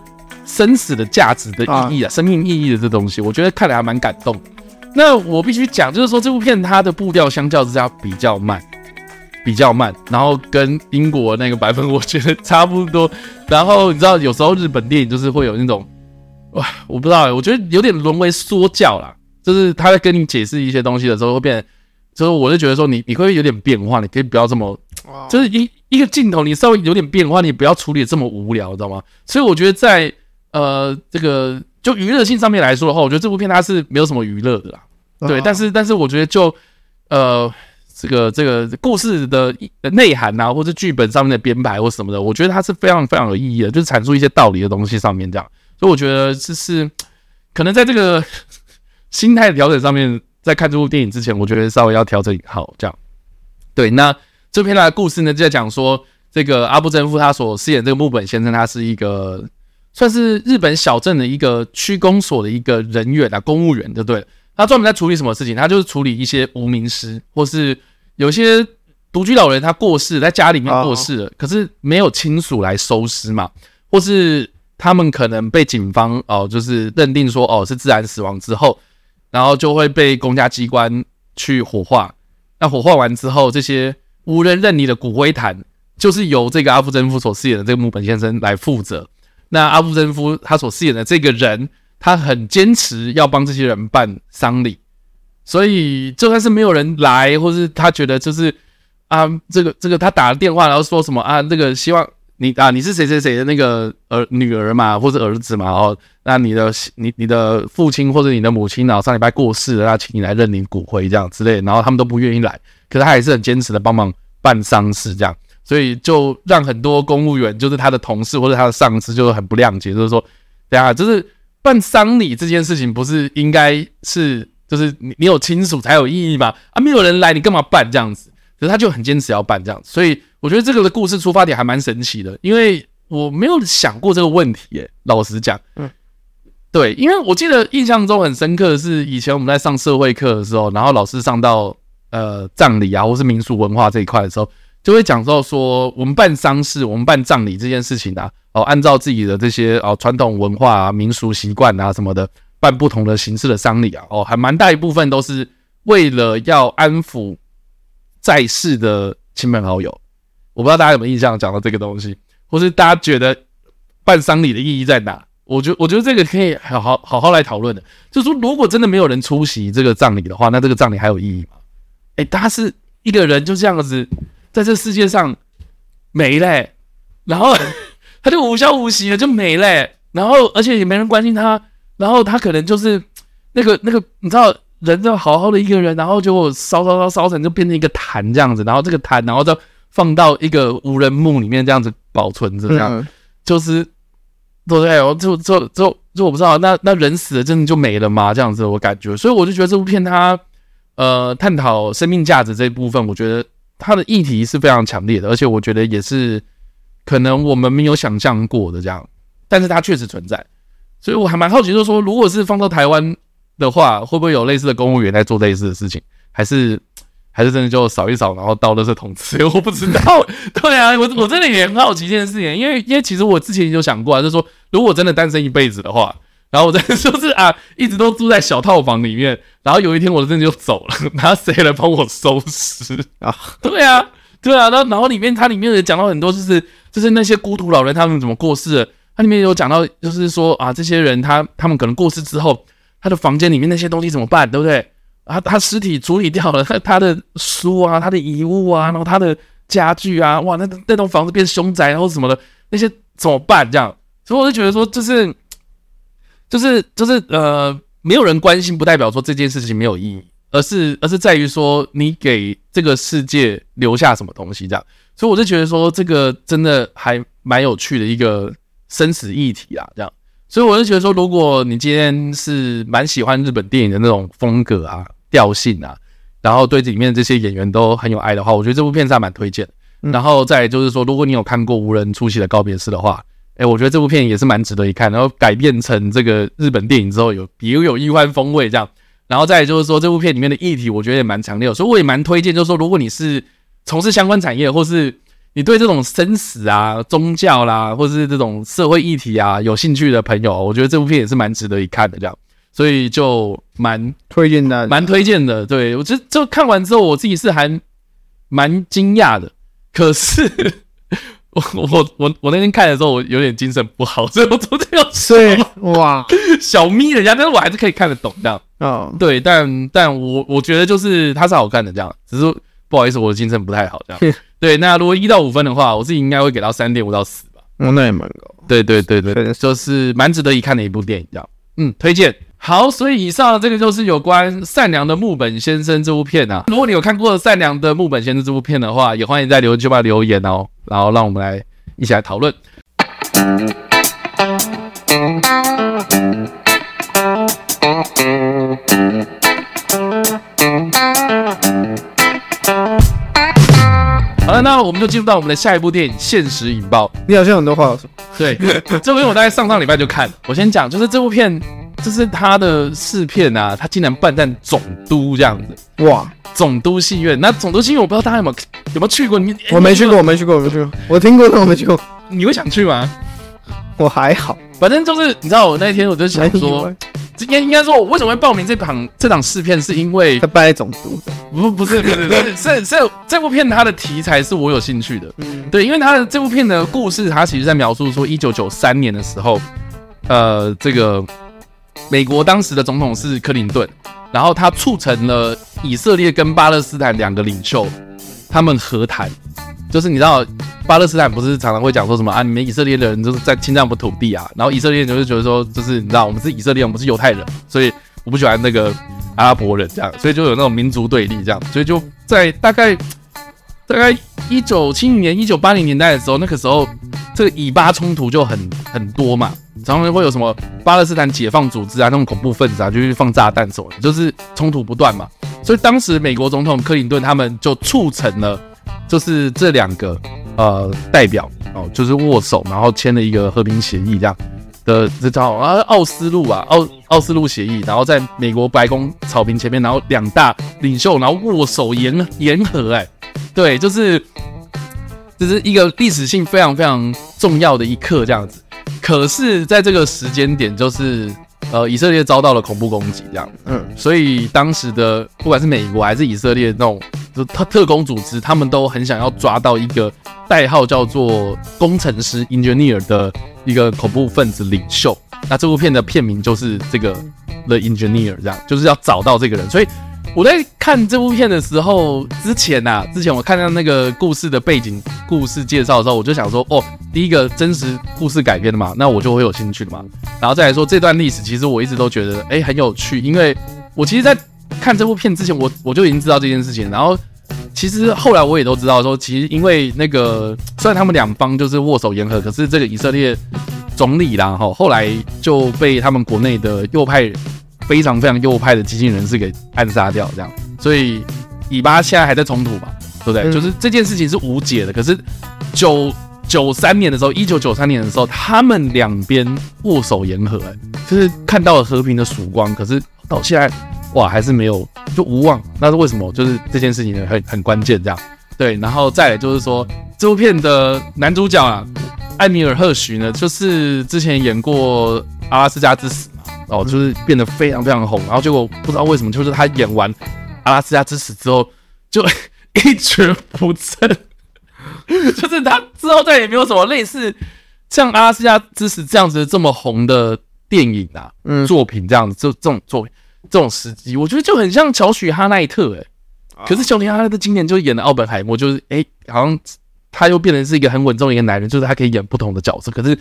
生死的价值的意义啊，生命意义的这东西，我觉得看来还蛮感动。那我必须讲，就是说这部片它的步调相较之下比较慢，比较慢，然后跟英国那个版本我觉得差不多。然后你知道，有时候日本电影就是会有那种，哇，我不知道，我觉得有点沦为说教啦。就是他在跟你解释一些东西的时候，会变，就是我就觉得说你你会有点变化，你可以不要这么，就是一一个镜头你稍微有点变化，你不要处理这么无聊，知道吗？所以我觉得在呃这个。就娱乐性上面来说的话，我觉得这部片它是没有什么娱乐的啦，对。哦、但是，但是我觉得就呃这个这个故事的内涵呐、啊，或者剧本上面的编排或什么的，我觉得它是非常非常有意义的，就是阐述一些道理的东西上面这样。所以我觉得这是可能在这个 心态调整上面，在看这部电影之前，我觉得稍微要调整好这样。对，那这篇的故事呢，就在讲说这个阿布真夫他所饰演这个木本先生，他是一个。算是日本小镇的一个区公所的一个人员啊，公务员就对了。他专门在处理什么事情？他就是处理一些无名尸，或是有些独居老人他过世，在家里面过世了，可是没有亲属来收尸嘛，或是他们可能被警方哦，就是认定说哦是自然死亡之后，然后就会被公家机关去火化。那火化完之后，这些无人认领的骨灰坛，就是由这个阿部真夫所饰演的这个木本先生来负责。那阿布真夫他所饰演的这个人，他很坚持要帮这些人办丧礼，所以就算是没有人来，或是他觉得就是啊，这个这个他打了电话，然后说什么啊，这个希望你啊，你是谁谁谁的那个儿女儿嘛，或者儿子嘛，哦，那你的你你的父亲或者你的母亲，然后上礼拜过世了，那请你来认领骨灰这样之类，然后他们都不愿意来，可是他还是很坚持的帮忙办丧事这样。所以就让很多公务员，就是他的同事或者他的上司，就是很不谅解，就是说，等下就是办丧礼这件事情，不是应该是就是你你有亲属才有意义吗？啊，没有人来，你干嘛办这样子？可是他就很坚持要办这样子。所以我觉得这个的故事出发点还蛮神奇的，因为我没有想过这个问题耶。老实讲，嗯，对，因为我记得印象中很深刻的是以前我们在上社会课的时候，然后老师上到呃葬礼啊，或是民俗文化这一块的时候。就会讲到说，我们办丧事，我们办葬礼这件事情啊，哦，按照自己的这些哦传统文化、民俗习惯啊什么的，办不同的形式的丧礼啊，哦，还蛮大一部分都是为了要安抚在世的亲朋好友。我不知道大家有没有印象讲到这个东西，或是大家觉得办丧礼的意义在哪？我觉我觉得这个可以好好好好来讨论的。就是说，如果真的没有人出席这个葬礼的话，那这个葬礼还有意义吗？诶，他是一个人就这样子。在这世界上没嘞、欸，然后 他就无消无息的就没嘞、欸，然后而且也没人关心他，然后他可能就是那个那个你知道，人就好好的一个人，然后就烧烧烧烧成就变成一个坛这样子，然后这个坛然后再放到一个无人墓里面这样子保存着，这样就是对不对？就就就就我不知道，那那人死了真的就没了吗？这样子我感觉，所以我就觉得这部片它呃探讨生命价值这一部分，我觉得。它的议题是非常强烈的，而且我觉得也是可能我们没有想象过的这样，但是它确实存在，所以我还蛮好奇，就是说，如果是放到台湾的话，会不会有类似的公务员在做类似的事情，还是 还是真的就扫一扫，然后到垃圾桶吃？我不知道。对啊，我我真的也很好奇这件事情，因为因为其实我之前就想过啊，就是说，如果真的单身一辈子的话。然后我在 就是啊，一直都住在小套房里面。然后有一天我真的就走了，然后谁来帮我收拾啊？对啊，对啊。然后然后里面它里面也讲到很多，就是就是那些孤独老人他们怎么过世的。它里面有讲到，就是说啊，这些人他他们可能过世之后，他的房间里面那些东西怎么办，对不对？啊，他尸体处理掉了，他他的书啊，他的遗物啊，然后他的家具啊，哇，那那栋房子变凶宅然后什么的，那些怎么办？这样，所以我就觉得说，就是。就是就是呃，没有人关心，不代表说这件事情没有意义，而是而是在于说你给这个世界留下什么东西这样。所以我就觉得说这个真的还蛮有趣的一个生死议题啊，这样。所以我就觉得说，如果你今天是蛮喜欢日本电影的那种风格啊，调性啊，然后对里面的这些演员都很有爱的话，我觉得这部片是还蛮推荐。嗯、然后再就是说，如果你有看过无人出席的告别式的话，哎，我觉得这部片也是蛮值得一看。然后改变成这个日本电影之后有，有别有一番风味这样。然后再就是说，这部片里面的议题，我觉得也蛮强烈的，所以我也蛮推荐，就是说，如果你是从事相关产业，或是你对这种生死啊、宗教啦，或是这种社会议题啊有兴趣的朋友，我觉得这部片也是蛮值得一看的，这样，所以就蛮推荐的，蛮推荐的。对，我觉得就看完之后，我自己是还蛮惊讶的。可是 我我我我那天看的时候，我有点精神不好，所以我昨天要睡。哇，小眯人家，但是我还是可以看得懂这样。啊，oh. 对，但但我我觉得就是它是好看的这样，只是不好意思，我的精神不太好这样。对，那如果一到五分的话，我自己应该会给到三点五到四吧。哦，那也蛮高。对对对对，对就是蛮值得一看的一部电影这样。嗯，推荐。好，所以以上这个就是有关《善良的木本先生》这部片啊。如果你有看过《善良的木本先生》这部片的话，也欢迎在留言区吧留言哦，然后让我们来一起来讨论。好了，那我们就进入到我们的下一部电影《现实引爆》。你好像很多话要说。对，这部片我大概上上礼拜就看了。我先讲，就是这部片，就是他的试片啊，他竟然办在总督这样子。哇，总督戏院。那总督戏院，我不知道大家有没有有没有去过？你我没去过，我没去过，我没去过。我听过，但我没去过。你会想去吗？我还好，反正就是你知道，我那天我就想说。应该应该说，我为什么会报名这场这场试片，是因为他办在总督，不不是不是不是 是是这部片它的题材是我有兴趣的，嗯，对，因为它的这部片的故事，它其实在描述说，一九九三年的时候，呃，这个美国当时的总统是克林顿，然后他促成了以色列跟巴勒斯坦两个领袖他们和谈。就是你知道，巴勒斯坦不是常常会讲说什么啊？你们以色列的人就是在侵占我们土地啊。然后以色列人就是觉得说，就是你知道，我们是以色列，我们是犹太人，所以我不喜欢那个阿拉伯人这样，所以就有那种民族对立这样。所以就在大概大概一九七零年、一九八零年代的时候，那个时候这个以巴冲突就很很多嘛，常常会有什么巴勒斯坦解放组织啊，那种恐怖分子啊，就去放炸弹什么，就是冲突不断嘛。所以当时美国总统克林顿他们就促成了。就是这两个呃代表哦，就是握手，然后签了一个和平协议这样的，这叫啊奥斯陆啊奥奥斯陆协议，然后在美国白宫草坪前面，然后两大领袖然后握手言言和，哎，对，就是这是一个历史性非常非常重要的一刻这样子。可是，在这个时间点，就是呃以色列遭到了恐怖攻击这样，嗯，所以当时的不管是美国还是以色列那种。就特特工组织，他们都很想要抓到一个代号叫做工程师 （engineer） 的一个恐怖分子领袖。那这部片的片名就是这个 The Engineer，这样就是要找到这个人。所以我在看这部片的时候，之前啊，之前我看到那个故事的背景、故事介绍的时候，我就想说，哦，第一个真实故事改编的嘛，那我就会有兴趣的嘛。然后再来说这段历史，其实我一直都觉得，哎，很有趣，因为我其实，在看这部片之前，我我就已经知道这件事情。然后，其实后来我也都知道说，其实因为那个虽然他们两方就是握手言和，可是这个以色列总理啦，哈，后来就被他们国内的右派非常非常右派的激进人士给暗杀掉，这样。所以以巴现在还在冲突嘛，对不对？嗯、就是这件事情是无解的。可是九九三年的时候，一九九三年的时候，他们两边握手言和，哎，就是看到了和平的曙光。可是到现在。哇，还是没有就无望，那是为什么？就是这件事情很很关键，这样对。然后再来就是说，这部片的男主角啊，艾米尔·赫许呢，就是之前演过《阿拉斯加之死》嘛，哦，就是变得非常非常红。然后结果不知道为什么，就是他演完《阿拉斯加之死》之后，就 一蹶不振，就是他之后再也没有什么类似像《阿拉斯加之死》这样子这么红的电影啊，嗯，作品这样子，就这种作品。这种时机，我觉得就很像乔许哈奈特哎，可是乔尼哈奈特今年就演了奥本海默，就是哎、欸，好像他又变成是一个很稳重的一个男人，就是他可以演不同的角色。可是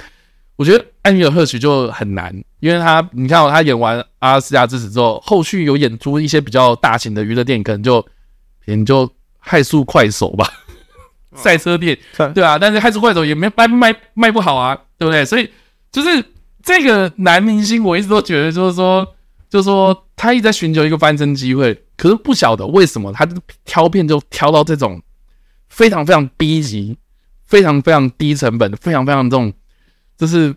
我觉得艾米尔赫许就很难，因为他你看哦，他演完《阿拉斯加之死》之后，后续有演出一些比较大型的娱乐电影，可能就可能就快速快手吧，赛车电影对啊，但是快速快手也没卖卖卖不好啊，对不对？所以就是这个男明星，我一直都觉得就是说。就是说他一直在寻求一个翻身机会，可是不晓得为什么他挑片就挑到这种非常非常低级、非常非常低成本、非常非常这种，就是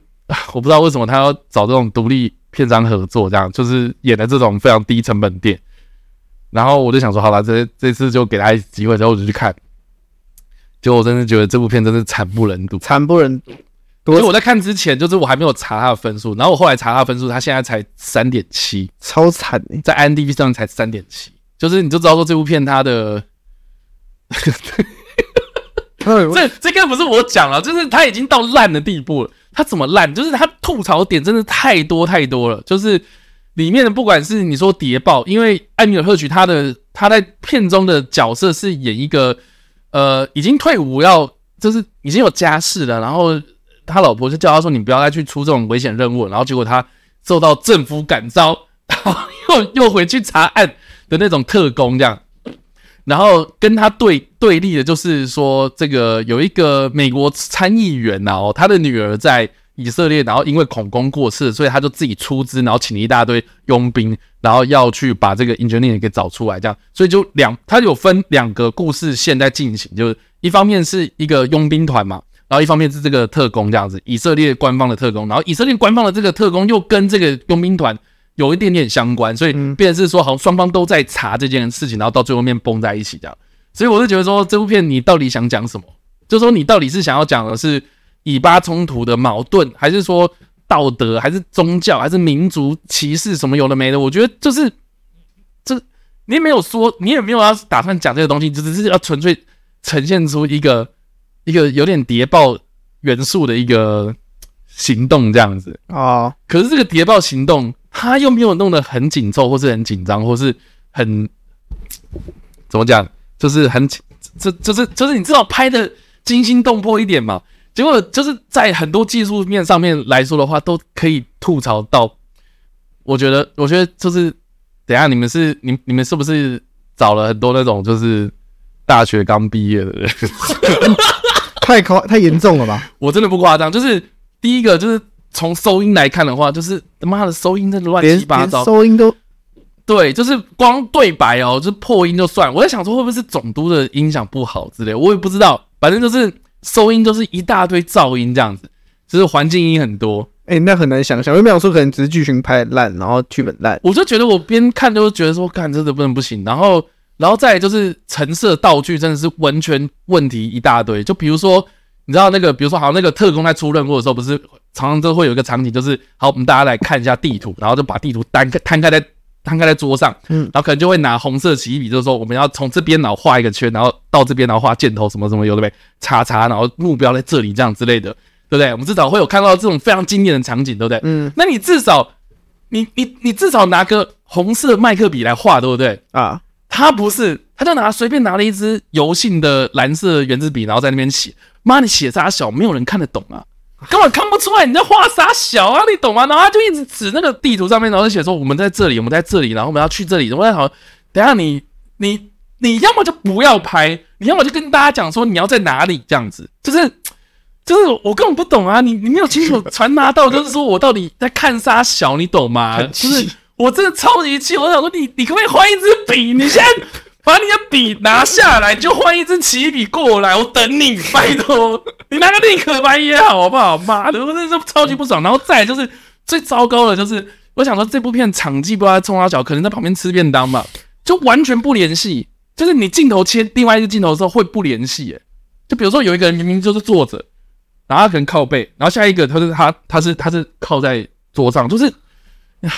我不知道为什么他要找这种独立片商合作，这样就是演的这种非常低成本店。然后我就想说，好了，这这次就给他一机会，然后我就去看。结果我真的觉得这部片真是惨不忍睹，惨不忍睹。就我在看之前，就是我还没有查他的分数，然后我后来查他的分数，他现在才三点七，超惨欸，在 IMDB 上才三点七，就是你就知道说这部片它的，这这个不是我讲了，就是他已经到烂的地步了。他怎么烂？就是他吐槽点真的太多太多了，就是。里面的不管是你说谍报，因为艾米尔·赫曲他的他在片中的角色是演一个呃已经退伍要就是已经有家室了，然后他老婆就叫他说，你不要再去出这种危险任务，然后结果他受到政府感召，然后又又回去查案的那种特工这样，然后跟他对对立的就是说这个有一个美国参议员然后他的女儿在。以色列，然后因为恐攻过世，所以他就自己出资，然后请了一大堆佣兵，然后要去把这个 engineer 给找出来，这样，所以就两，他有分两个故事线在进行，就是一方面是一个佣兵团嘛，然后一方面是这个特工这样子，以色列官方的特工，然后以色列官方的这个特工又跟这个佣兵团有一点点相关，所以变成是说，好像双方都在查这件事情，然后到最后面崩在一起这样，所以我就觉得说，这部片你到底想讲什么？就是说你到底是想要讲的是？以巴冲突的矛盾，还是说道德，还是宗教，还是民族歧视，什么有的没的？我觉得就是这，你也没有说，你也没有要打算讲这个东西，只是要纯粹呈现出一个一个有点谍报元素的一个行动这样子啊。可是这个谍报行动，他又没有弄得很紧凑，或是很紧张，或是很怎么讲，就是很这就是就是你至少拍的惊心动魄一点嘛。结果就是在很多技术面上面来说的话，都可以吐槽到。我觉得，我觉得就是，等一下你们是你你们是不是找了很多那种就是大学刚毕业的人？太夸太严重了吧？我真的不夸张。就是第一个，就是从收音来看的话，就是他妈的收音真的乱七八糟，收音都对，就是光对白哦，就是破音就算。我在想说，会不会是总督的音响不好之类？我也不知道，反正就是。收音就是一大堆噪音这样子，就是环境音很多，哎、欸，那很难想象。我没有说可能只是剧情拍烂，然后剧本烂。我就觉得我边看都觉得说，看真的不能不行。然后，然后再就是橙色道具真的是完全问题一大堆。就比如说，你知道那个，比如说好像那个特工在出任务的时候，不是常常都会有一个场景，就是好，我们大家来看一下地图，然后就把地图摊开摊开在。摊开在桌上，嗯，然后可能就会拿红色起笔，就是说我们要从这边然后画一个圈，然后到这边然后画箭头什么什么有的没，叉叉，然后目标在这里这样之类的，对不对？我们至少会有看到这种非常经典的场景，对不对？嗯，那你至少，你你你至少拿个红色麦克笔来画，对不对？啊，他不是，他就拿随便拿了一支油性的蓝色圆珠笔，然后在那边写，妈，你写啥小，没有人看得懂啊。根本看不出来你在画啥小啊，你懂吗？然后他就一直指那个地图上面，然后就写说我们在这里，我们在这里，然后我们要去这里。我在想，等下你你你要么就不要拍，你要么就跟大家讲说你要在哪里这样子，就是就是我根本不懂啊，你你没有清楚传达到，就是说我到底在看啥小，你懂吗？就是我真的超级气，我想说你你可不可以换一支笔？你现在。把你的笔拿下来，就换一支起笔过来，我等你，拜托，你拿个立可白也好，好不好？妈的，我真的是超级不爽。然后再来就是最糟糕的，就是我想说这部片场记不知道在冲三小，可能在旁边吃便当吧，就完全不联系。就是你镜头切另外一个镜头的时候会不联系，诶，就比如说有一个人明明就是坐着，然后他可能靠背，然后下一个他是他他是他是靠在桌上，就是呀，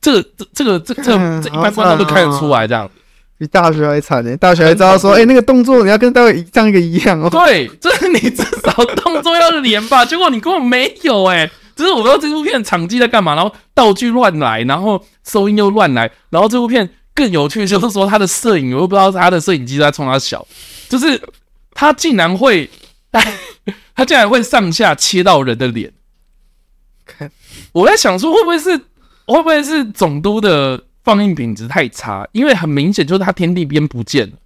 这个这这个这这这一般观众都看得出来这样。比大学还惨呢！大学还知道说，哎、欸，那个动作你要跟待会这样一个一样哦。对，就是你至少动作要连吧，结果你根本没有哎、欸。就是我不知道这部片场记在干嘛，然后道具乱来，然后收音又乱来，然后这部片更有趣就是说他的摄影，我又不知道他的摄影机在冲他小，就是他竟然会，他竟然会上下切到人的脸。我在想说，会不会是会不会是总督的？放映品质太差，因为很明显就是它天地边不见了，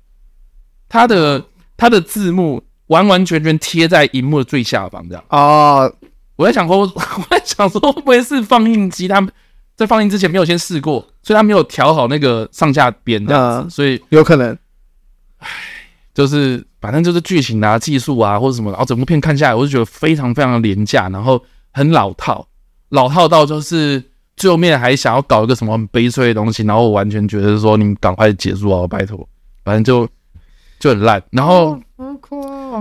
它的它的字幕完完全全贴在荧幕的最下方，这样。哦，我在想说，我在想说会不会是放映机他们在放映之前没有先试过，所以他没有调好那个上下边这样子，所以有可能，唉，就是反正就是剧情啊、技术啊或者什么，然后整部片看下来，我就觉得非常非常的廉价，然后很老套，老套到就是最后面还想要搞一个什么很悲催的东西，然后我完全觉得说你们赶快结束啊，拜托，反正就就很烂，然后。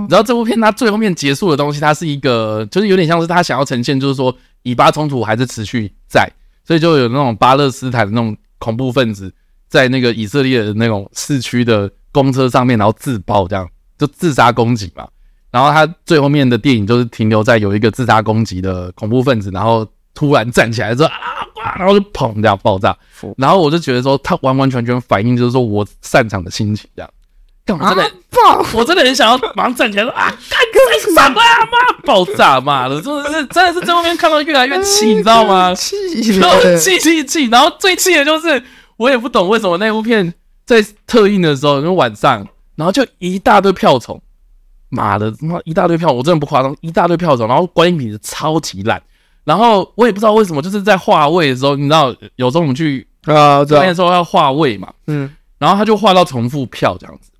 然后这部片它最后面结束的东西，它是一个，就是有点像是他想要呈现，就是说以巴冲突还是持续在，所以就有那种巴勒斯坦的那种恐怖分子在那个以色列的那种市区的公车上面，然后自爆这样，就自杀攻击嘛。然后他最后面的电影就是停留在有一个自杀攻击的恐怖分子，然后突然站起来之后啊，然后就砰这样爆炸。然后我就觉得说，他完完全全反映就是说我擅长的心情这样。我真的爆！我真的很想要马上站起来说啊，干什么啊妈！爆炸妈的，真的是真的是在后面看到越来越气，你知道吗？气气气气！然后最气的就是我也不懂为什么那部片在特映的时候，因为晚上，然后就一大堆票虫，妈的，妈一大堆票，我真的不夸张，一大堆票虫，然后观影品质超级烂。然后我也不知道为什么，就是在画位的时候，你知道，有时候我们去啊，这边时候要画位嘛，嗯，然后他就画到重复票这样子。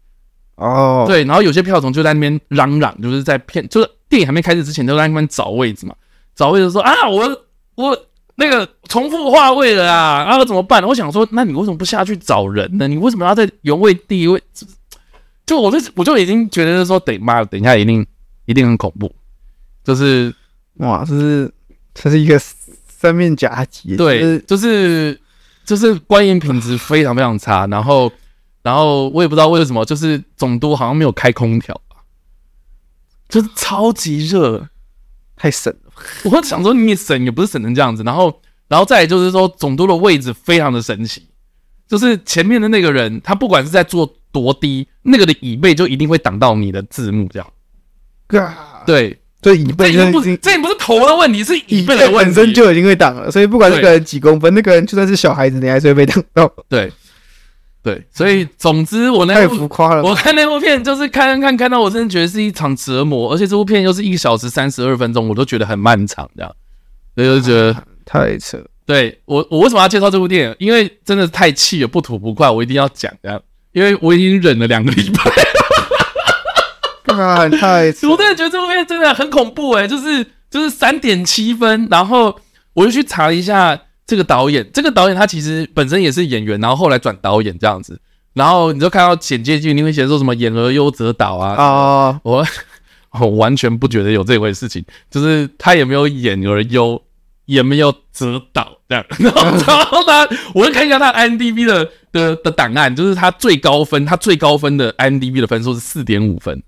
哦，oh. 对，然后有些票总就在那边嚷嚷，就是在骗，就是电影还没开始之前都在那边找位置嘛，找位置说啊，我我那个重复划位了啊，然后怎么办？我想说，那你为什么不下去找人呢？你为什么要在原位第一位？就我就我就已经觉得说，等妈，等一下一定一定很恐怖，就是哇，就是这是一个三面夹击，对，就是就是观影品质非常非常差，然后。然后我也不知道为什么，就是总督好像没有开空调吧，就是超级热，太省了。我想说你省也不是省成这样子。然后，然后再来就是说总督的位置非常的神奇，就是前面的那个人，他不管是在坐多低，那个的椅背就一定会挡到你的字幕，这样。God, 对，这椅背就不，这也不是头的问题，是椅背的问题，本身就已经会挡了。所以不管那个人几公分，那个人就算是小孩子，你还是会被挡到。对。对，所以总之我那部太浮夸了。我看那部片就是看看看看到我真的觉得是一场折磨，而且这部片又是一小时三十二分钟，我都觉得很漫长，这样，所以就觉得太扯。对我，我为什么要介绍这部电影？因为真的是太气了，不吐不快，我一定要讲这样，因为我已经忍了两个礼拜。啊，太！我真的觉得这部片真的很恐怖哎，就是就是三点七分，然后我就去查了一下。这个导演，这个导演他其实本身也是演员，然后后来转导演这样子，然后你就看到简介剧，你会写说什么“演而优则导”啊？啊，我 我完全不觉得有这回事情，就是他也没有演而优，也没有则导这样。然后，然后他，我就看一下他 IMDB 的的的档案，就是他最高分，他最高分的 IMDB 的分数是四点五分，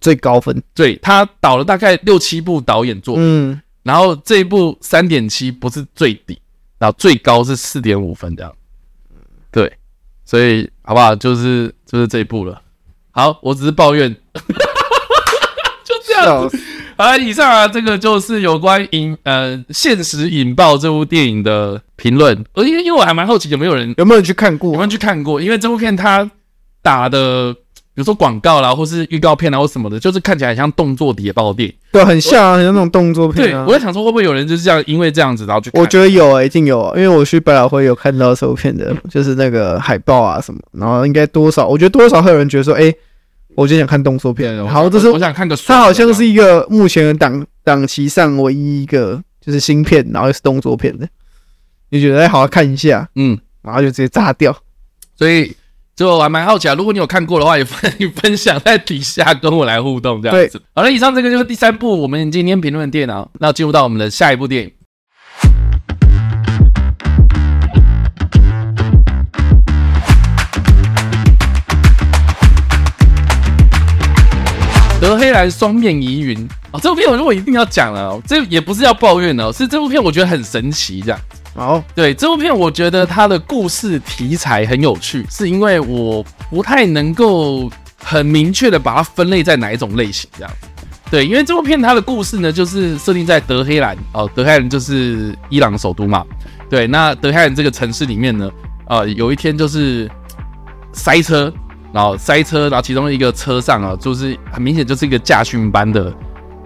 最高分。对，他导了大概六七部导演作品，嗯，然后这一部三点七不是最低。然后最高是四点五分这样，对，所以好不好？就是就是这一部了。好，我只是抱怨，就这样子。好了，以上啊，这个就是有关引呃现实引爆这部电影的评论。而因为因为我还蛮好奇有没有人有没有人去看过，有没有人去看过？因为这部片它打的。比如说广告啦，或是预告片啊，或什么的，就是看起来很像动作谍报电影，对，很像啊，很像那种动作片啊。对，我在想说，会不会有人就是这样，因为这样子，然后去看？我觉得有啊，一定有啊，因为我去百老汇有看到这部片的，就是那个海报啊什么，然后应该多少，我觉得多少会有人觉得说，哎，我就想看动作片。好，这是我想看个，它好像是一个目前档档期上唯一一个就是新片，然后又是动作片的，你觉得哎，好好看一下，嗯，然后就直接炸掉，所以。就我还蛮好奇啊，如果你有看过的话，也欢迎分享在底下跟我来互动这样子。好了，以上这个就是第三部我们今天评论的电脑，那进入到我们的下一部电影。德黑兰双面疑云啊，这部片我如果一定要讲了，这也不是要抱怨哦，是这部片我觉得很神奇这样。好，对这部片，我觉得它的故事题材很有趣，是因为我不太能够很明确的把它分类在哪一种类型这样。对，因为这部片它的故事呢，就是设定在德黑兰哦，德黑兰就是伊朗首都嘛。对，那德黑兰这个城市里面呢，呃，有一天就是塞车，然后塞车，然后其中一个车上啊，就是很明显就是一个驾训班的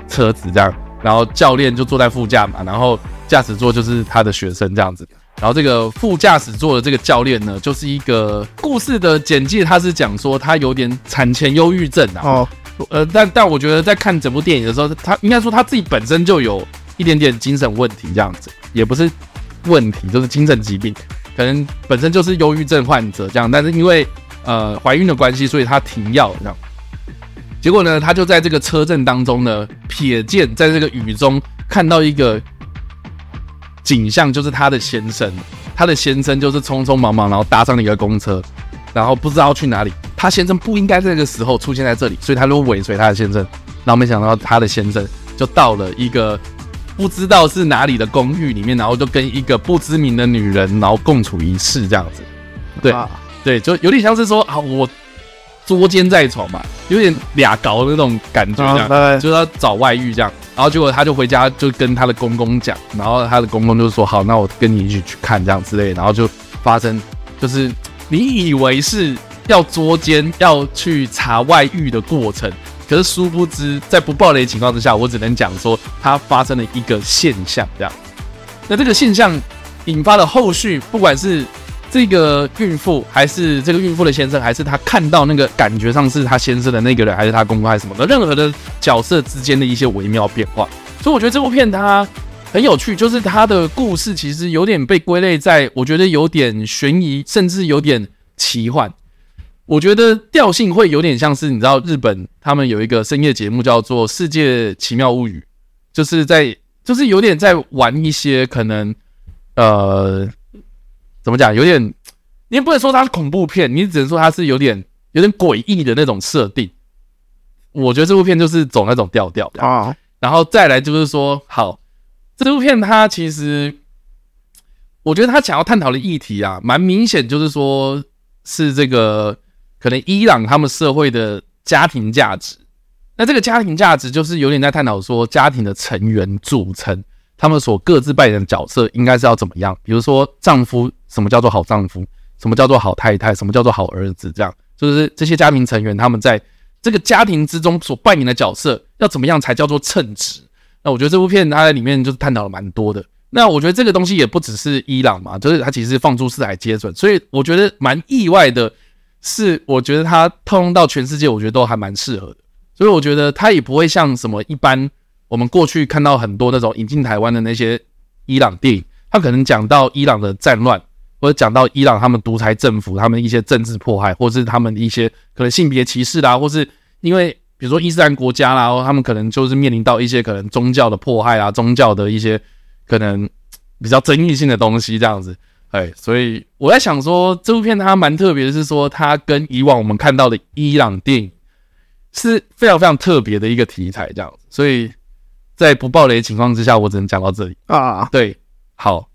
车子这样，然后教练就坐在副驾嘛，然后。驾驶座就是他的学生这样子。然后这个副驾驶座的这个教练呢，就是一个故事的简介，他是讲说他有点产前忧郁症啊。哦。呃，但但我觉得在看整部电影的时候，他应该说他自己本身就有一点点精神问题这样子，也不是问题，就是精神疾病，可能本身就是忧郁症患者这样。但是因为呃怀孕的关系，所以他停药这样。结果呢，他就在这个车震当中呢，瞥见在这个雨中看到一个。景象就是他的先生，他的先生就是匆匆忙忙，然后搭上了一个公车，然后不知道去哪里。他先生不应该在这个时候出现在这里，所以他就尾随他的先生。然后没想到他的先生就到了一个不知道是哪里的公寓里面，然后就跟一个不知名的女人，然后共处一室这样子。对，对，就有点像是说啊，我捉奸在床嘛，有点俩搞的那种感觉，这样，就是他找外遇这样。然后结果他就回家，就跟他的公公讲，然后他的公公就说：“好，那我跟你一起去看这样之类。”然后就发生，就是你以为是要捉奸、要去查外遇的过程，可是殊不知，在不爆雷情况之下，我只能讲说，它发生了一个现象这样。那这个现象引发了后续，不管是。这个孕妇还是这个孕妇的先生，还是他看到那个感觉上是他先生的那个人，还是他公公还是什么的，任何的角色之间的一些微妙变化。所以我觉得这部片它很有趣，就是它的故事其实有点被归类在，我觉得有点悬疑，甚至有点奇幻。我觉得调性会有点像是你知道日本他们有一个深夜节目叫做《世界奇妙物语》，就是在就是有点在玩一些可能呃。怎么讲？有点，你也不能说它是恐怖片，你只能说它是有点有点诡异的那种设定。我觉得这部片就是走那种调调啊。然后再来就是说，好，这部片它其实，我觉得他想要探讨的议题啊，蛮明显，就是说是这个可能伊朗他们社会的家庭价值。那这个家庭价值就是有点在探讨说家庭的成员组成。他们所各自扮演的角色应该是要怎么样？比如说，丈夫什么叫做好丈夫？什么叫做好太太？什么叫做好儿子？这样就是这些家庭成员他们在这个家庭之中所扮演的角色要怎么样才叫做称职？那我觉得这部片它在里面就是探讨了蛮多的。那我觉得这个东西也不只是伊朗嘛，就是它其实放诸四海皆准。所以我觉得蛮意外的是，我觉得它套用到全世界，我觉得都还蛮适合的。所以我觉得它也不会像什么一般。我们过去看到很多那种引进台湾的那些伊朗电影，它可能讲到伊朗的战乱，或者讲到伊朗他们独裁政府，他们一些政治迫害，或是他们的一些可能性别歧视啦，或是因为比如说伊斯兰国家啦，他们可能就是面临到一些可能宗教的迫害啊，宗教的一些可能比较争议性的东西这样子。哎，所以我在想说，这部片它蛮特别的是说，它跟以往我们看到的伊朗电影是非常非常特别的一个题材这样子，所以。在不爆雷的情况之下，我只能讲到这里啊。对，好，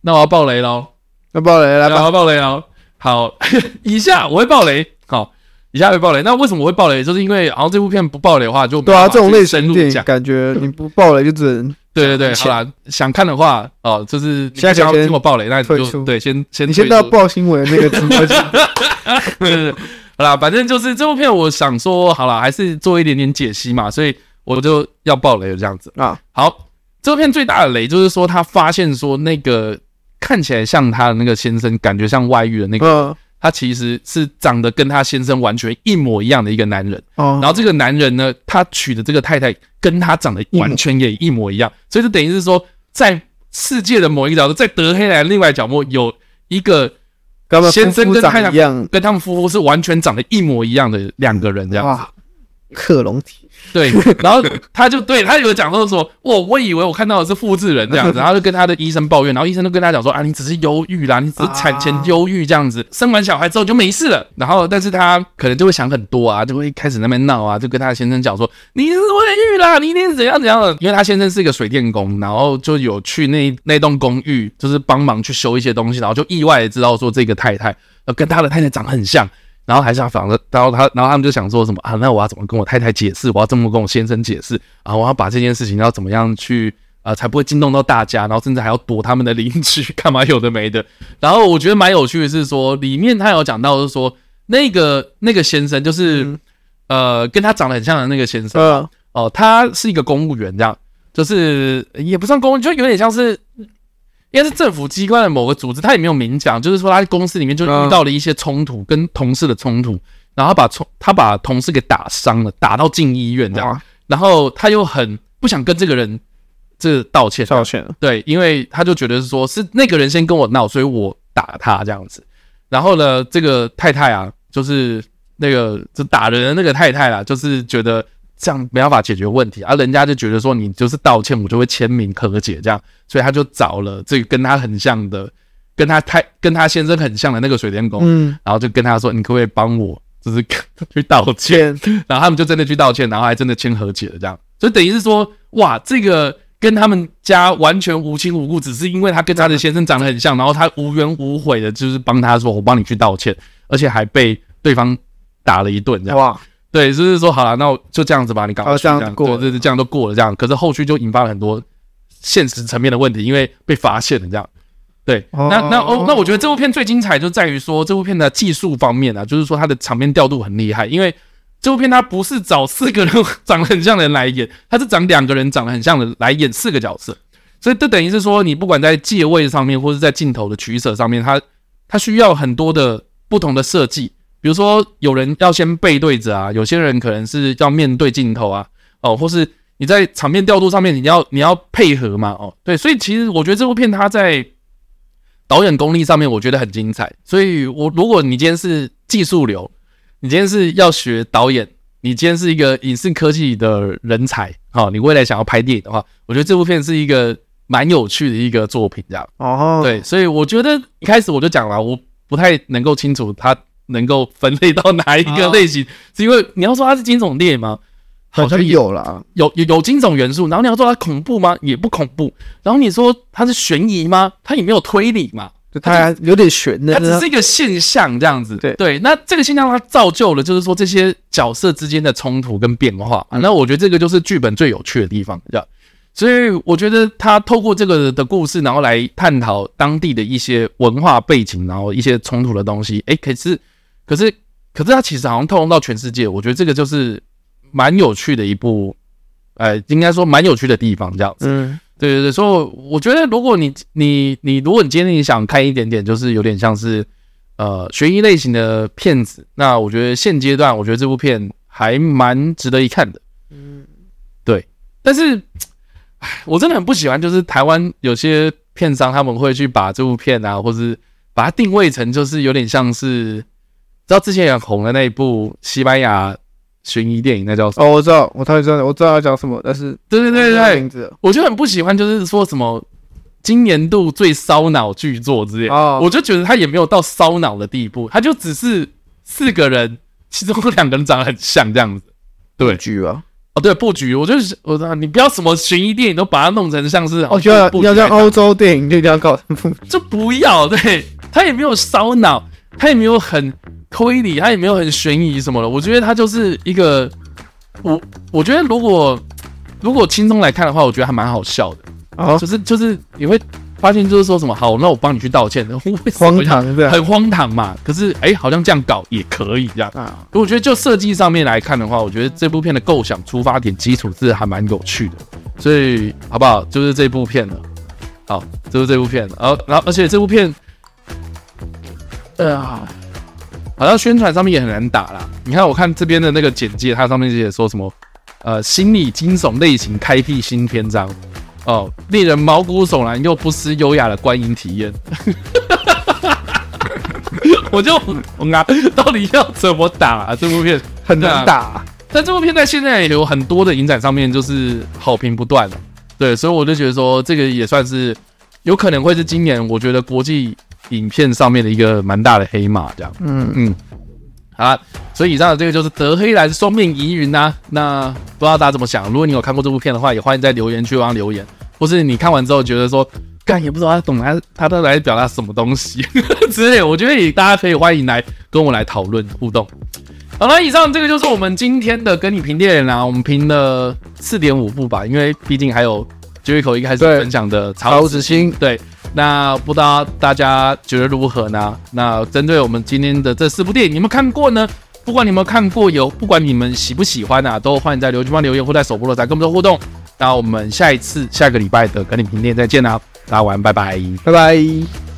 那我要爆雷喽。要爆雷，来吧，爆雷喽。好，以下我会爆雷。好，以下会爆雷。那为什么我会爆雷？就是因为，然后这部片不爆雷的话，就对啊，这种类型电影感觉你不爆雷就只能 对对对。好啦，想看的话哦，就是现在想要听我爆雷，那你就对，先先你先到爆新闻那个直播间。对 对对，好啦，反正就是这部片，我想说，好啦，还是做一点点解析嘛，所以。我就要爆雷了，这样子啊。好，这部片最大的雷就是说，他发现说那个看起来像他的那个先生，感觉像外遇的那个，他其实是长得跟他先生完全一模一样的一个男人。哦。然后这个男人呢，他娶的这个太太跟他长得完全也一模一样，所以就等于是说，在世界的某一个角度，在德黑兰另外角落有一个先生跟太太一样，跟他们夫妇是完全长得一模一样的两个人，这样子。哇，克隆体。对，然后他就对他有讲到说，我我以为我看到的是复制人这样子，然后就跟他的医生抱怨，然后医生都跟他讲说啊，你只是忧郁啦，你只是产前忧郁这样子，生完小孩之后就没事了。然后，但是他可能就会想很多啊，就会开始那边闹啊，就跟他的先生讲说，你是外遇啦，你一定是怎样怎样的，因为他先生是一个水电工，然后就有去那那栋公寓，就是帮忙去修一些东西，然后就意外的知道说这个太太呃跟他的太太长得很像。然后还是他反正，然后他，然后他们就想说什么啊？那我要怎么跟我太太解释？我要怎么跟我先生解释啊？我要把这件事情要怎么样去啊、呃，才不会惊动到大家？然后甚至还要躲他们的邻居，干嘛有的没的。然后我觉得蛮有趣的是说，里面他有讲到，就是说那个那个先生，就是、嗯、呃跟他长得很像的那个先生，哦、呃，他是一个公务员这样。就是也不算公，就有点像是应该是政府机关的某个组织，他也没有明讲，就是说他在公司里面就遇到了一些冲突，跟同事的冲突，然后他把冲他把同事给打伤了，打到进医院这样，然后他又很不想跟这个人这个道歉，道歉，对，因为他就觉得是说是那个人先跟我闹，所以我打他这样子，然后呢，这个太太啊，就是那个就打人的那个太太啊，就是觉得。这样没办法解决问题，而、啊、人家就觉得说你就是道歉，我就会签名和解，这样，所以他就找了这个跟他很像的，跟他太跟他先生很像的那个水电工，嗯，然后就跟他说，你可不可以帮我，就是去道歉，然后他们就真的去道歉，然后还真的签和解了，这样，所以等于是说，哇，这个跟他们家完全无亲无故，只是因为他跟他的先生长得很像，然后他无怨无悔的，就是帮他说，我帮你去道歉，而且还被对方打了一顿，这样，哇。对，就是说好了，那我就这样子吧，你赶快这样过，对对，这样都过了，这样。可是后续就引发了很多现实层面的问题，因为被发现了这样。对，那那哦，那我觉得这部片最精彩就在于说这部片的技术方面啊，就是说它的场面调度很厉害，因为这部片它不是找四个人 长得很像的人来演，它是找两个人长得很像的来演四个角色，所以这等于是说你不管在借位上面，或是在镜头的取舍上面，它它需要很多的不同的设计。比如说，有人要先背对着啊，有些人可能是要面对镜头啊，哦，或是你在场面调度上面，你要你要配合嘛，哦，对，所以其实我觉得这部片它在导演功力上面，我觉得很精彩。所以我如果你今天是技术流，你今天是要学导演，你今天是一个影视科技的人才，好，你未来想要拍电影的话，我觉得这部片是一个蛮有趣的一个作品，这样。哦，对，所以我觉得一开始我就讲了，我不太能够清楚它。能够分类到哪一个类型？是因为你要说它是惊悚电影吗？好像有啦，有有有惊悚元素。然后你要说它恐怖吗？也不恐怖。然后你说它是悬疑吗？它也没有推理嘛？就它有点悬的，它只是一个现象这样子。对对，那这个现象它造就了，就是说这些角色之间的冲突跟变化。那我觉得这个就是剧本最有趣的地方，这样。所以我觉得他透过这个的故事，然后来探讨当地的一些文化背景，然后一些冲突的东西。诶，可是。可是，可是它其实好像透露到全世界，我觉得这个就是蛮有趣的一部，呃，应该说蛮有趣的地方，这样子。嗯，对对对，所以我觉得如果你你你，如果你今天你想看一点点，就是有点像是呃悬疑类型的片子，那我觉得现阶段我觉得这部片还蛮值得一看的。嗯，对。但是，唉，我真的很不喜欢，就是台湾有些片商他们会去把这部片啊，或是把它定位成就是有点像是。知道之前也红的那一部西班牙悬疑电影，那叫什么？哦，我知道，我大概知道，我知道要讲什么，但是对对对对，名字我就很不喜欢，就是说什么今年度最烧脑剧作之类，哦，我就觉得他也没有到烧脑的地步，他就只是四个人，其中两个人长得很像这样子，对，布局啊，哦对，布局，我就是我说你不要什么悬疑电影都把它弄成像是，哦，就要要像欧洲电影就一定要搞，就不要，对，他也没有烧脑，他也没有很。推理，它也没有很悬疑什么的，我觉得它就是一个，我我觉得如果如果轻松来看的话，我觉得还蛮好笑的啊，就是就是你会发现就是说什么好，那我帮你去道歉，荒唐 很荒唐嘛，可是哎、欸，好像这样搞也可以这样啊。我觉得就设计上面来看的话，我觉得这部片的构想出发点基础是还蛮有趣的，所以好不好？就是这部片了，好，就是这部片，然后然后而且这部片，呃啊。好像宣传上面也很难打啦。你看，我看这边的那个简介，它上面写说什么？呃，心理惊悚类型开辟新篇章哦，令人毛骨悚然又不失优雅的观影体验。我就我啊，到底要怎么打啊？这部片很难打，啊，但这部片在现在也有很多的影展上面就是好评不断。对，所以我就觉得说，这个也算是有可能会是今年我觉得国际。影片上面的一个蛮大的黑马，这样，嗯嗯，好啦，所以以上的这个就是德黑兰双面疑云呐。那不知道大家怎么想？如果你有看过这部片的话，也欢迎在留言区帮留言，或是你看完之后觉得说，干也不知道他懂他他都来表达什么东西 之类，我觉得也大家可以欢迎来跟我来讨论互动。好了，以上这个就是我们今天的跟你评电影啦，我们评了四点五部吧，因为毕竟还有 Jericho 一开始分享的《查无此心》对。那不知道大家觉得如何呢？那针对我们今天的这四部电影，你们看过呢？不管你们看过有，不管你们喜不喜欢啊，都欢迎在留言区留言或在首播的在跟我们做互动。那我们下一次下个礼拜的跟你评电再见啦，大家晚安，拜拜，拜拜。